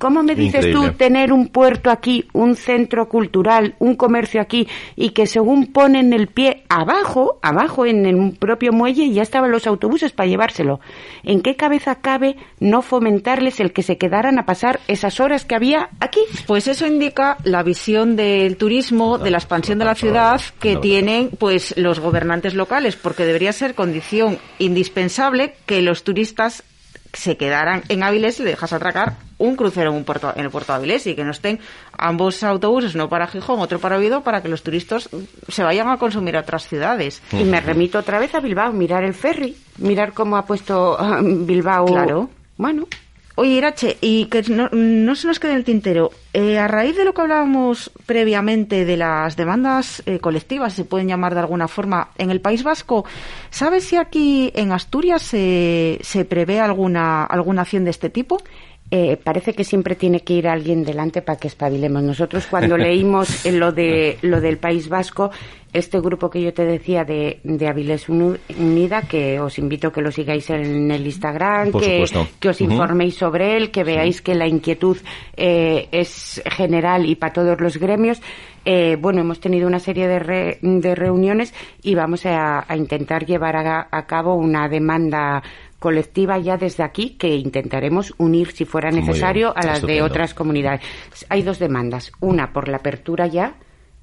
¿Cómo me dices Increíble. tú tener un puerto aquí, un centro cultural, un comercio aquí y que según ponen el pie abajo, abajo en el propio muelle ya estaban los autobuses para llevárselo? ¿En qué cabeza cabe no fomentarles el que se quedaran a pasar esas horas que había aquí? Pues eso indica la visión del turismo, de la expansión de la ciudad que tienen pues los gobernantes locales, porque debería ser condición indispensable que los turistas se quedaran en Áviles y le dejas atracar un crucero en, un puerto, en el puerto de Áviles y que no estén ambos autobuses, uno para Gijón, otro para Oviedo, para que los turistas se vayan a consumir a otras ciudades. Y me remito otra vez a Bilbao, mirar el ferry, mirar cómo ha puesto ah, Bilbao. Claro. Bueno, Oye, Irache, y que no, no se nos quede el tintero, eh, a raíz de lo que hablábamos previamente de las demandas eh, colectivas, se pueden llamar de alguna forma, en el País Vasco, ¿sabes si aquí en Asturias se, se prevé alguna, alguna acción de este tipo? Eh, parece que siempre tiene que ir alguien delante para que espabilemos. Nosotros cuando [LAUGHS] leímos eh, lo de lo del País Vasco, este grupo que yo te decía de, de Avilés Unida, que os invito a que lo sigáis en el Instagram, que, que os informéis sobre él, que veáis que la inquietud eh, es general y para todos los gremios. Eh, bueno, hemos tenido una serie de, re- de reuniones y vamos a, a intentar llevar a, a cabo una demanda colectiva ya desde aquí que intentaremos unir si fuera necesario bien, a las de otras comunidades. Hay dos demandas, una por la apertura ya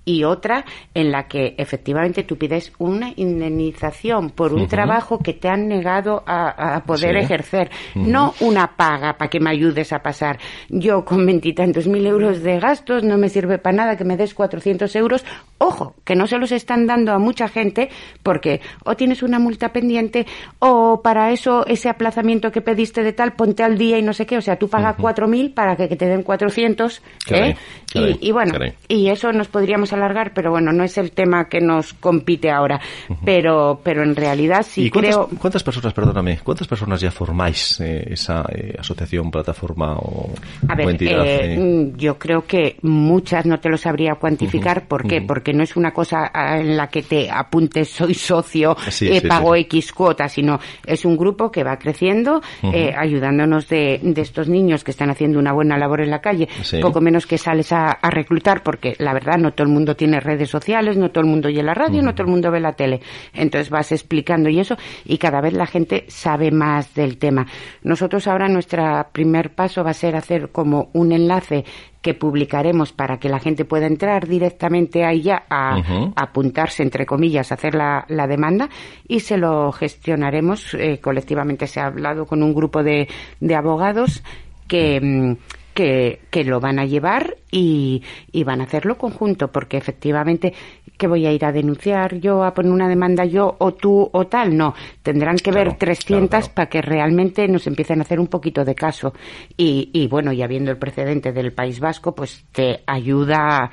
y otra en la que efectivamente tú pides una indemnización por un trabajo que te han negado a, a poder Sí. ejercer, no una paga para que me ayudes a pasar. Yo con veintitantos mil euros de gastos no me sirve para nada que me des 400 euros. Ojo, que no se los están dando a mucha gente porque o tienes una multa pendiente o para eso ese aplazamiento que pediste de tal, ponte al día y no sé qué. O sea, tú pagas cuatro mil para que, que te den 400. Caray, ¿eh? caray, y, y bueno, caray. y eso nos podríamos alargar, pero bueno, no es el tema que nos compite ahora. Pero, pero en realidad sí ¿Y cuántas, creo. cuántas personas, perdóname, cuántas personas ya formáis eh, esa eh, asociación, plataforma o, A ver, entidad? eh, eh? mm, yo creo que muchas no te lo sabría cuantificar. Ujú, ¿Por qué? ujú. Porque no es una cosa en la que te apuntes, soy socio, Sí, eh, sí, pago sí. X cuotas, sino es un grupo que va creciendo, eh, ayudándonos de, de estos niños que están haciendo una buena labor en la calle. Poco menos que sales a, a reclutar, porque la verdad no todo el mundo tiene redes sociales, no todo el mundo oye la radio, no todo el mundo ve la tele. Entonces vas explicando y eso, y cada vez la gente sabe más del tema. Nosotros ahora nuestro primer paso va a ser hacer como un enlace que publicaremos para que la gente pueda entrar directamente ahí ya a, apuntarse, entre comillas, a hacer la, la demanda y se lo gestionaremos eh, colectivamente. Se ha hablado con un grupo de, de abogados que, mm, que, que lo van a llevar y, y van a hacerlo conjunto, porque efectivamente, que voy a ir a denunciar yo, a poner una demanda yo, o tú, o tal? No, tendrán que Claro, ver 300 claro, claro. para que realmente nos empiecen a hacer un poquito de caso. Y, y bueno, ya viendo el precedente del País Vasco, pues te ayuda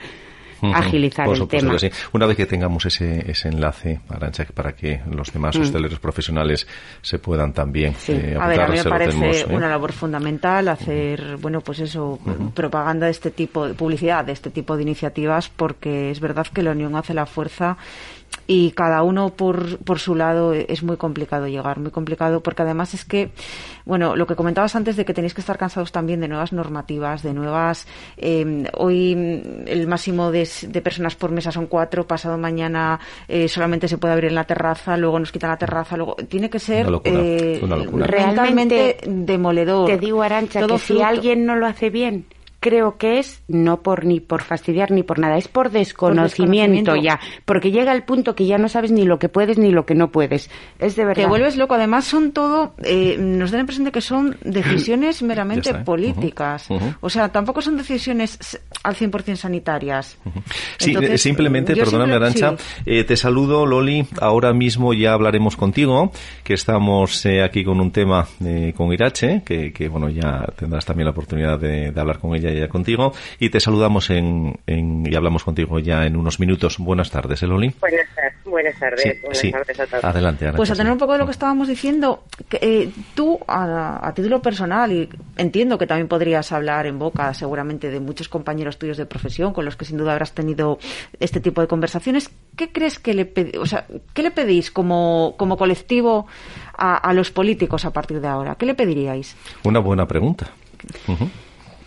a Ujú, agilizar por el tema. que sí. Una vez que tengamos ese, ese enlace, Arancha, para que los demás hosteleros profesionales se puedan también Mm. Sí. eh, A ver, a mí me parece tenemos, ¿eh? una labor fundamental hacer, bueno, pues eso, propaganda de este tipo, publicidad de este tipo de iniciativas, porque es verdad que la unión hace la fuerza y cada uno por, por su lado es muy complicado llegar, muy complicado, porque además es que, bueno, lo que comentabas antes de que tenéis que estar cansados también de nuevas normativas, de nuevas, eh, hoy el máximo de de personas por mesa son cuatro, pasado mañana eh, solamente se puede abrir en la terraza, luego nos quitan la terraza, luego tiene que ser eh, realmente demoledor. Te digo, Arancha, que si alguien no lo hace bien, creo que es no por ni por fastidiar ni por nada, es por desconocimiento, ya, porque llega el punto que ya no sabes ni lo que puedes ni lo que no puedes. Es de verdad. Te vuelves loco. Además son todo, eh, nos da la impresión de que son decisiones [CLEARS THROAT] meramente políticas. O sea, tampoco son decisiones al 100% sanitarias. Sí, simplemente, perdóname Arancha, eh, te saludo Loli, ahora mismo ya hablaremos contigo, que estamos eh, aquí con un tema con Irache, que, que, bueno, ya tendrás también la oportunidad de hablar con ella contigo y te saludamos en, y hablamos contigo ya en unos minutos. Buenas tardes, Eloli. ¿eh, buenas, buenas tardes. buenas tardes a todos. Adelante, Pues a tener un poco de lo que estábamos diciendo, que, eh, tú a, título personal, y entiendo que también podrías hablar en boca seguramente de muchos compañeros tuyos de profesión con los que sin duda habrás tenido este tipo de conversaciones, ¿qué crees que le, o sea, ¿qué le pedís como, como colectivo a, los políticos a partir de ahora? ¿Qué le pediríais? Una buena pregunta.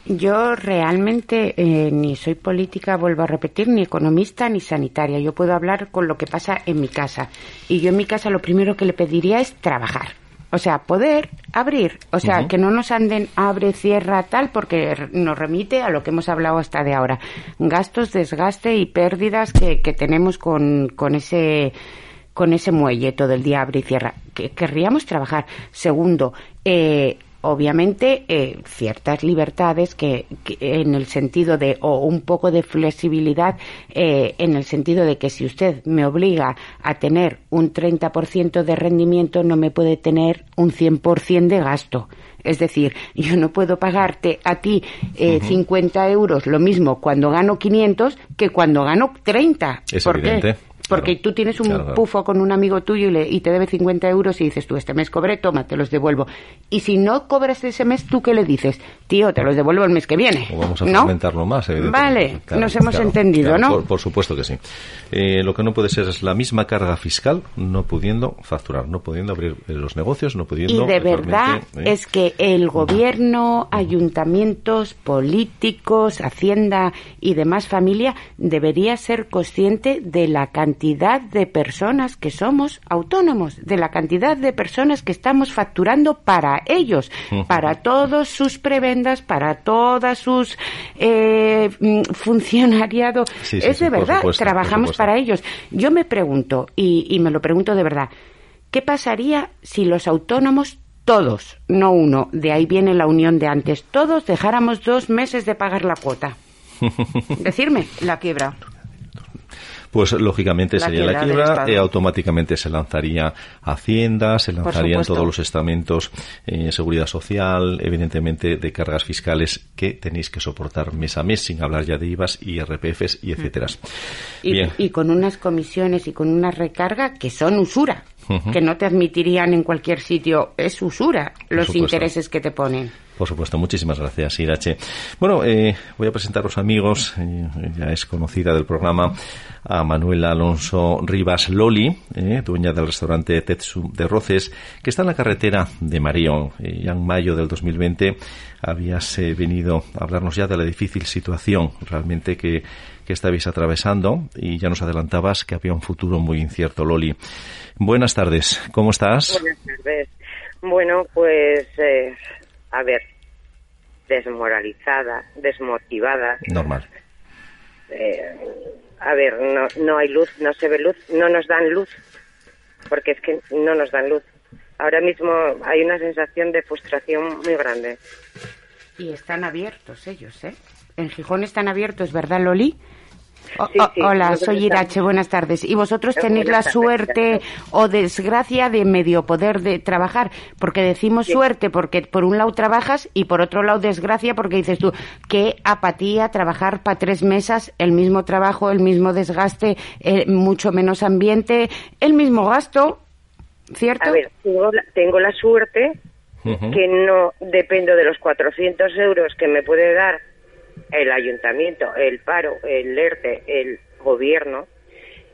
Yo realmente eh, ni soy política, vuelvo a repetir, ni economista ni sanitaria. Yo puedo hablar con lo que pasa en mi casa. Y yo en mi casa lo primero que le pediría es trabajar. O sea, poder abrir. O sea, que no nos anden abre, cierra, tal, porque nos remite a lo que hemos hablado hasta de ahora. Gastos, desgaste y pérdidas que, que tenemos con, con ese con ese muelle todo el día abre y cierra. Que, querríamos trabajar. Segundo, eh, obviamente eh, ciertas libertades que, en el sentido de o un poco de flexibilidad eh, en el sentido de que si usted me obliga a tener un 30% de rendimiento no me puede tener un 100% de gasto es decir, yo no puedo pagarte a ti eh, 50 euros lo mismo cuando gano 500 que cuando gano 30. Es ¿Por evidente. Porque tú tienes un pufo con un amigo tuyo y, le, y, te debe 50 euros y dices tú, este mes cobré, toma, te los devuelvo. Y si no cobras ese mes, ¿tú qué le dices? Tío, te los devuelvo el mes que viene. O vamos a ¿No? más, Vale, nos hemos entendido, ¿no? Por, supuesto que sí. Eh, lo que no puede ser es la misma carga fiscal, no pudiendo facturar, no pudiendo abrir los negocios, no pudiendo... Y de verdad ¿eh? es que el gobierno, ayuntamientos, políticos, Hacienda y demás familia debería ser consciente de la cantidad cantidad de personas que somos autónomos, de la cantidad de personas que estamos facturando para ellos, para todos sus prebendas, para todas sus eh, mm, funcionariado. es de verdad, trabajamos para ellos. Yo me pregunto, y, y me lo pregunto de verdad, ¿qué pasaría si los autónomos todos, no uno, de ahí viene la unión de antes, todos dejáramos dos meses de pagar la cuota? [LAUGHS] Decirme, la quiebra pues lógicamente sería la quiebra y automáticamente se lanzaría Hacienda, se lanzarían todos los estamentos, eh, seguridad social, evidentemente de cargas fiscales que tenéis que soportar mes a mes, sin hablar ya de IVAs y RPFs y etcétera. Y, y con unas comisiones y con una recarga que son usura, que no te admitirían en cualquier sitio, es usura los intereses que te ponen. Por supuesto, muchísimas gracias, Irache. Bueno, eh, voy a presentar a los amigos, eh, ya es conocida del programa, a Manuela Alonso Rivas Loli, eh, dueña del restaurante Tetsu de Roces, que está en la carretera de Marión. ya en mayo del 2020 habías venido a hablarnos ya de la difícil situación realmente que, que estabais atravesando y ya nos adelantabas que había un futuro muy incierto, Loli. Buenas tardes, ¿cómo estás? Buenas tardes. Bueno, pues a ver, desmoralizada, desmotivada. Normal. Eh, a ver, no, no hay luz, no se ve luz, no nos dan luz, porque es que no nos dan luz. Ahora mismo hay una sensación de frustración muy grande. Y están abiertos ellos, ¿eh? En Gijón están abiertos, ¿verdad, Loli? Hola, soy Irache, buenas tardes. ¿Y vosotros tenéis la suerte o desgracia de medio poder de trabajar? Porque decimos suerte porque por un lado trabajas y por otro lado desgracia porque dices tú, qué apatía trabajar para tres mesas, el mismo trabajo, el mismo desgaste, eh, mucho menos ambiente, el mismo gasto, ¿cierto? A ver, tengo la, suerte que no dependo de los 400 euros que me puede dar el ayuntamiento, el paro, el ERTE, el gobierno,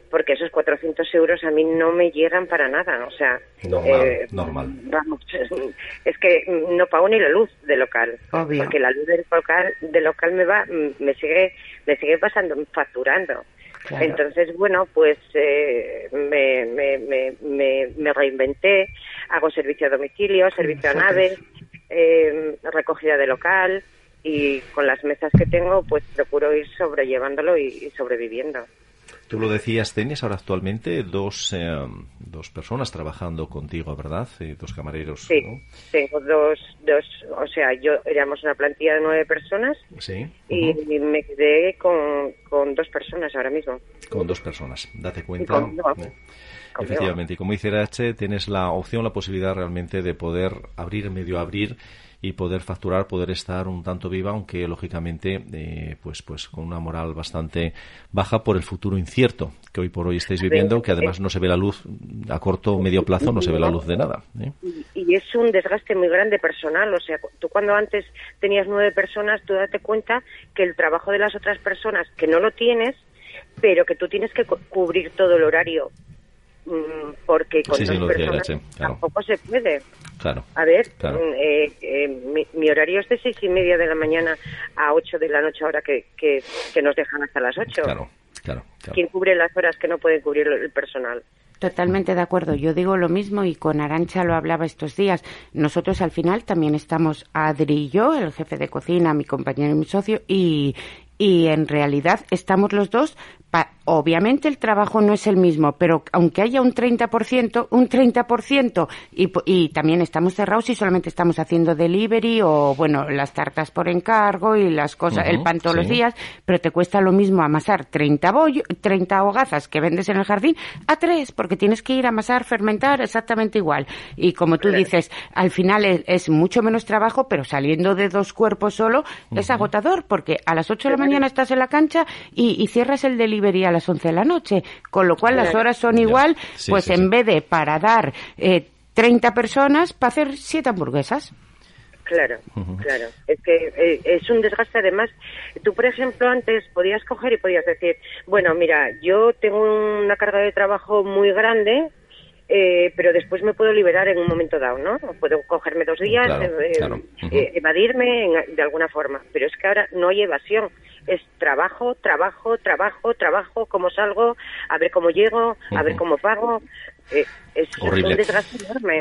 porque esos 400 euros a mí no me llegan para nada. O sea, normal, eh, normal. Vamos, [LAUGHS] es que no pago ni la luz de local, porque la luz del local, de local me va, me sigue, me sigue pasando, facturando. Entonces, bueno, pues eh, me, me, me, me, reinventé, hago servicio a domicilio, servicio a nave, eh, recogida de local y con las mesas que tengo, pues procuro ir sobrellevándolo y sobreviviendo. Tú lo decías, tienes ahora actualmente dos, eh, dos personas trabajando contigo, ¿verdad? Eh, dos camareros. Sí, tengo dos, dos, o sea, yo éramos una plantilla de nueve personas sí. y me quedé con, con, dos personas ahora mismo. Con dos personas, date cuenta. Efectivamente, y como dice H, tienes la opción, la posibilidad realmente de poder abrir, medio abrir y poder facturar, poder estar un tanto viva, aunque lógicamente eh, pues pues con una moral bastante baja por el futuro incierto que hoy por hoy estáis viviendo, que además no se ve la luz a corto o medio plazo, no se ve la luz de nada. ¿eh? Y es un desgaste muy grande personal, o sea, tú cuando antes tenías nueve personas, tú date cuenta que el trabajo de las otras personas, que no lo tienes, pero que tú tienes que cubrir todo el horario porque con sí, personas tampoco se puede. Claro. A ver, mm, eh, eh, mi, horario es de seis y media de la mañana a ocho de la noche, ahora que, que, nos dejan hasta las ocho. Claro, claro, ¿Quién cubre las horas que no puede cubrir el personal? Totalmente de acuerdo. Yo digo lo mismo y con Arancha lo hablaba estos días. Nosotros al final también estamos Adri y yo, el jefe de cocina, mi compañero y mi socio, y, y en realidad estamos los dos obviamente el trabajo no es el mismo, pero aunque haya un 30%, un 30% y, y también estamos cerrados y solamente estamos haciendo delivery o, bueno, las tartas por encargo y las cosas, el pan todos los días, pero te cuesta lo mismo amasar 30, bollo, 30 hogazas que vendes en el jardín a tres, porque tienes que ir a amasar, fermentar exactamente igual. Y como tú dices, al final es, mucho menos trabajo, pero saliendo de dos cuerpos solo es agotador, porque a las 8 de la mañana estás en la cancha y, y cierras el delivery a las 11 de la noche, con lo cual las horas son igual, pues en vez de para dar eh, 30 personas, para hacer 7 hamburguesas. Claro, claro. Es que eh, es un desgaste además. Tú, por ejemplo, antes podías coger y podías decir, bueno, mira, yo tengo una carga de trabajo muy grande, eh, pero después me puedo liberar en un momento dado, ¿no? Puedo cogerme dos días, eh, evadirme de alguna forma, pero es que ahora no hay evasión, es trabajo, trabajo, trabajo, trabajo, cómo salgo, a ver cómo llego, a ver cómo pago, es Horrible.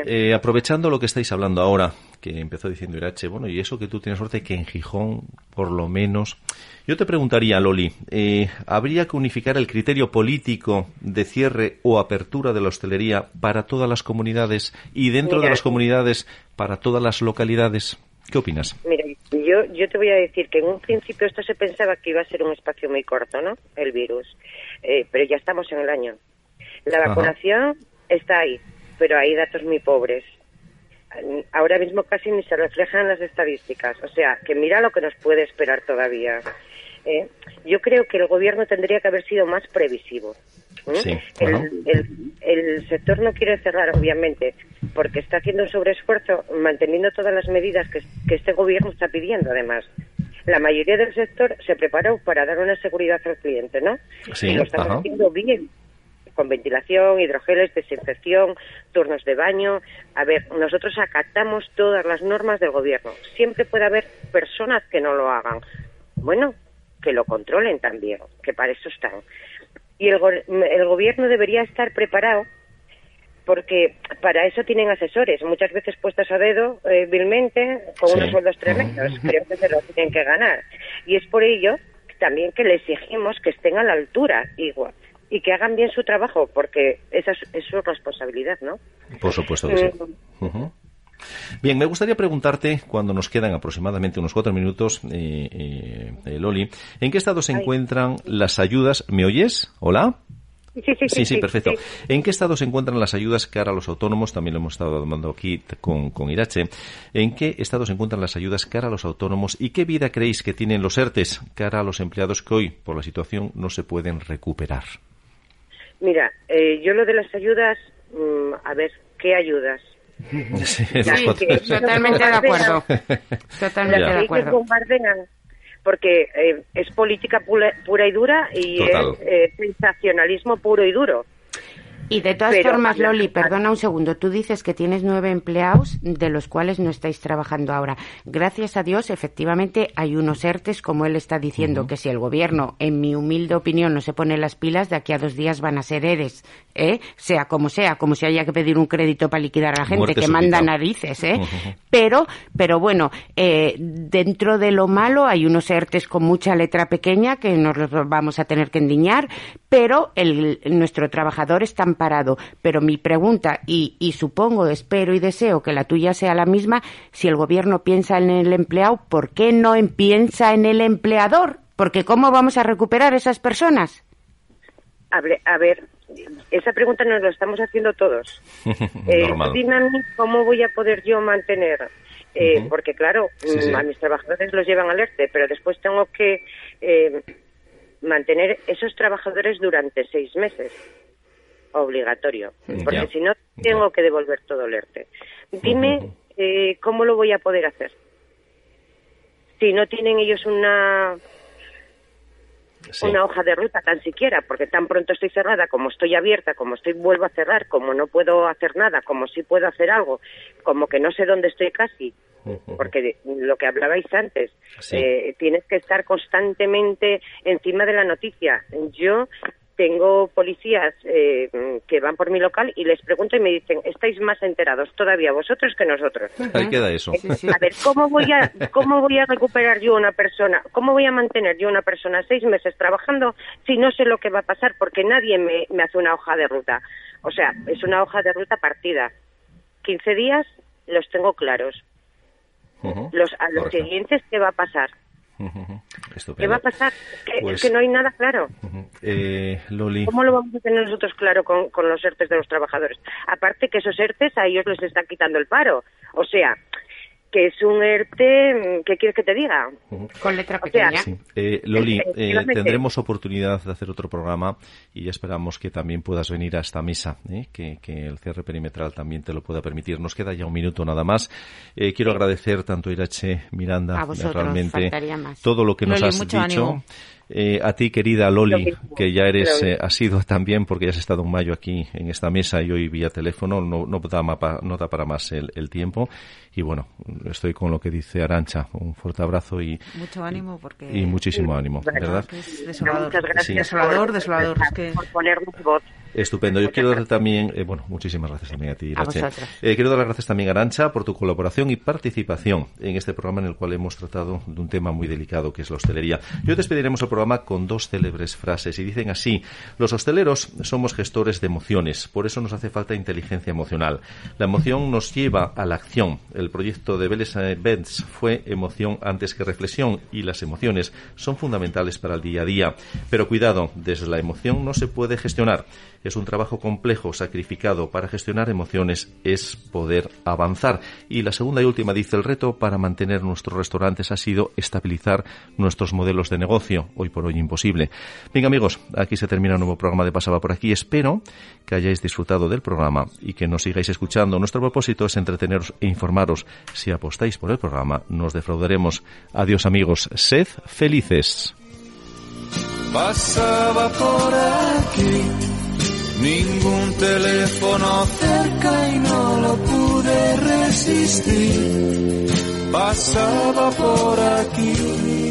Eh, aprovechando lo que estáis hablando ahora, que empezó diciendo Irache, bueno, y eso que tú tienes suerte que en Gijón, por lo menos. Yo te preguntaría, Loli, eh, ¿habría que unificar el criterio político de cierre o apertura de la hostelería para todas las comunidades y dentro de las comunidades para todas las localidades? ¿Qué opinas? Mira, yo, yo te voy a decir que en un principio esto se pensaba que iba a ser un espacio muy corto, ¿no? El virus. Eh, pero ya estamos en el año. La vacunación está ahí, pero hay datos muy pobres. Ahora mismo casi ni se reflejan las estadísticas. O sea, que mira lo que nos puede esperar todavía. ¿Eh? Yo creo que el gobierno tendría que haber sido más previsivo. ¿eh? el, sector no quiere cerrar, obviamente, porque está haciendo un sobreesfuerzo manteniendo todas las medidas que, este gobierno está pidiendo, además. La mayoría del sector se preparó para dar una seguridad al cliente, ¿no? Sí, y lo estamos haciendo bien con ventilación, hidrogeles, desinfección, turnos de baño. A ver, nosotros acatamos todas las normas del gobierno. Siempre puede haber personas que no lo hagan. Bueno, que lo controlen también, que para eso están. Y el, el gobierno debería estar preparado porque para eso tienen asesores, muchas veces puestos a dedo, eh, vilmente, con unos sueldos tremendos, creo que se lo tienen que ganar. Y es por ello también que le exigimos que estén a la altura, igual, y que hagan bien su trabajo, porque esa es, su responsabilidad, ¿no? Por supuesto que sí. Mm. Bien, me gustaría preguntarte, cuando nos quedan aproximadamente unos cuatro minutos, eh, eh, eh Loli, ¿en qué estado se encuentran las ayudas? ¿Me oyes? ¿Hola? Sí, sí, sí, perfecto. ¿En qué estado se encuentran las ayudas cara a los autónomos? También lo hemos estado hablando aquí con, con Irache. ¿En qué estado se encuentran las ayudas cara a los autónomos y qué vida creéis que tienen los ERTES cara a los empleados que hoy, por la situación, no se pueden recuperar? Mira, eh, yo lo de las ayudas, mm, a ver, ¿qué ayudas? Sí, totalmente de acuerdo. Totalmente de acuerdo. bombardean, porque eh, es política pura, pura, y dura y Total. es eh, sensacionalismo puro y duro. Y de todas Pero- formas, Loli, perdona un segundo, tú dices que tienes nueve empleados de los cuales no estáis trabajando ahora. Gracias a Dios, efectivamente, hay unos ERTES, como él está diciendo, que si el gobierno, en mi humilde opinión, no se pone las pilas, de aquí a dos días van a ser ERES, ¿eh? sea como sea, como si haya que pedir un crédito para liquidar a la gente, Muerte que manda narices, ¿eh? Pero, pero bueno, eh, dentro de lo malo hay unos ERTES con mucha letra pequeña que nos los vamos a tener que endiñar, pero el, nuestro trabajador está amparado. Pero mi pregunta, y, y supongo, espero y deseo que la tuya sea la misma, si el gobierno piensa en el empleado, ¿por qué no en- piensa en el empleador? Porque ¿cómo vamos a recuperar esas personas? A ver, a ver, esa pregunta nos la estamos haciendo todos. [LAUGHS] Eh, cómo voy a poder yo mantener, eh, porque claro, Sí, sí. mm, a mis trabajadores los llevan al ERTE, pero después tengo que eh, mantener esos trabajadores durante seis meses, obligatorio, porque Ya. si no tengo que devolver todo el ERTE. Dime Ujú. eh, cómo lo voy a poder hacer. Si no tienen ellos una Sí. una hoja de ruta tan siquiera, porque tan pronto estoy cerrada, como estoy abierta, como estoy vuelvo a cerrar, como no puedo hacer nada, como sí puedo hacer algo, como que no sé dónde estoy casi. Porque de- lo que hablabais antes, Sí. eh, tienes que estar constantemente encima de la noticia. Yo tengo policías eh, que van por mi local y les pregunto y me dicen, estáis más enterados todavía vosotros que nosotros. Ahí queda eso. A ver, ¿cómo voy a, cómo voy a recuperar yo una persona? ¿Cómo voy a mantener yo una persona seis meses trabajando si no sé lo que va a pasar? Porque nadie me, me hace una hoja de ruta. O sea, es una hoja de ruta partida. 15 días los tengo claros. Ujú. Los, a los Correcto. siguientes, ¿qué va a pasar? Ujú, ujú. ¿Qué va a pasar? Es que, Pues- es que no hay nada claro. Ujú. Eh, Loli. ¿Cómo lo vamos a tener nosotros claro con, con los ERTES de los trabajadores? Aparte que esos ERTES a ellos les están quitando el paro. O sea, que es un ERTE, ¿qué quieres que te diga? Con letra O sea, pequeña. Sí. Eh, Loli, eh, tendremos oportunidad de hacer otro programa y esperamos que también puedas venir a esta mesa, ¿eh? que, que el cierre perimetral también te lo pueda permitir. Nos queda ya un minuto nada más. Eh, quiero agradecer tanto a Irache, Miranda, A vosotros, realmente todo lo que nos has dicho. ánimo. Eh, a ti, querida Lo Loli, que ya eres eh, asidua también, porque ya has estado en mayo aquí en esta mesa y hoy vía teléfono, no, no, da, mapa- no da para más el, el tiempo. Y bueno, estoy con lo que dice Arancha. Un fuerte abrazo y, Mucho ánimo porque y muchísimo ánimo. ¿verdad? es desolador. Muchas gracias Sí. Desolador, por, desolador. Es que... por ponernos voz. Estupendo. Yo quiero dar también, eh, bueno, muchísimas gracias también a ti, A Irache. vosotros. Eh, quiero dar las gracias también a Arancha por tu colaboración y participación en este programa en el cual hemos tratado de un tema muy delicado que es la hostelería. Y hoy despediremos el programa con dos célebres frases y dicen así, los hosteleros somos gestores de emociones, por eso nos hace falta inteligencia emocional. La emoción nos lleva a la acción. El proyecto de Vélez Benz fue emoción antes que reflexión y las emociones son fundamentales para el día a día. Pero cuidado, desde la emoción no se puede gestionar. Es un trabajo complejo, sacrificado. Para gestionar emociones es poder avanzar. Y la segunda y última dice, el reto para mantener nuestros restaurantes ha sido estabilizar nuestros modelos de negocio. Hoy por hoy imposible. Bien amigos, aquí se termina un nuevo programa de Pasaba por aquí. Espero que hayáis disfrutado del programa y que nos sigáis escuchando. Nuestro propósito es entreteneros e informaros. Si apostáis por el programa, nos defraudaremos. Adiós amigos, sed felices. Pasaba por aquí, ningún teléfono cerca y no lo pude resistir. Pasaba por aquí.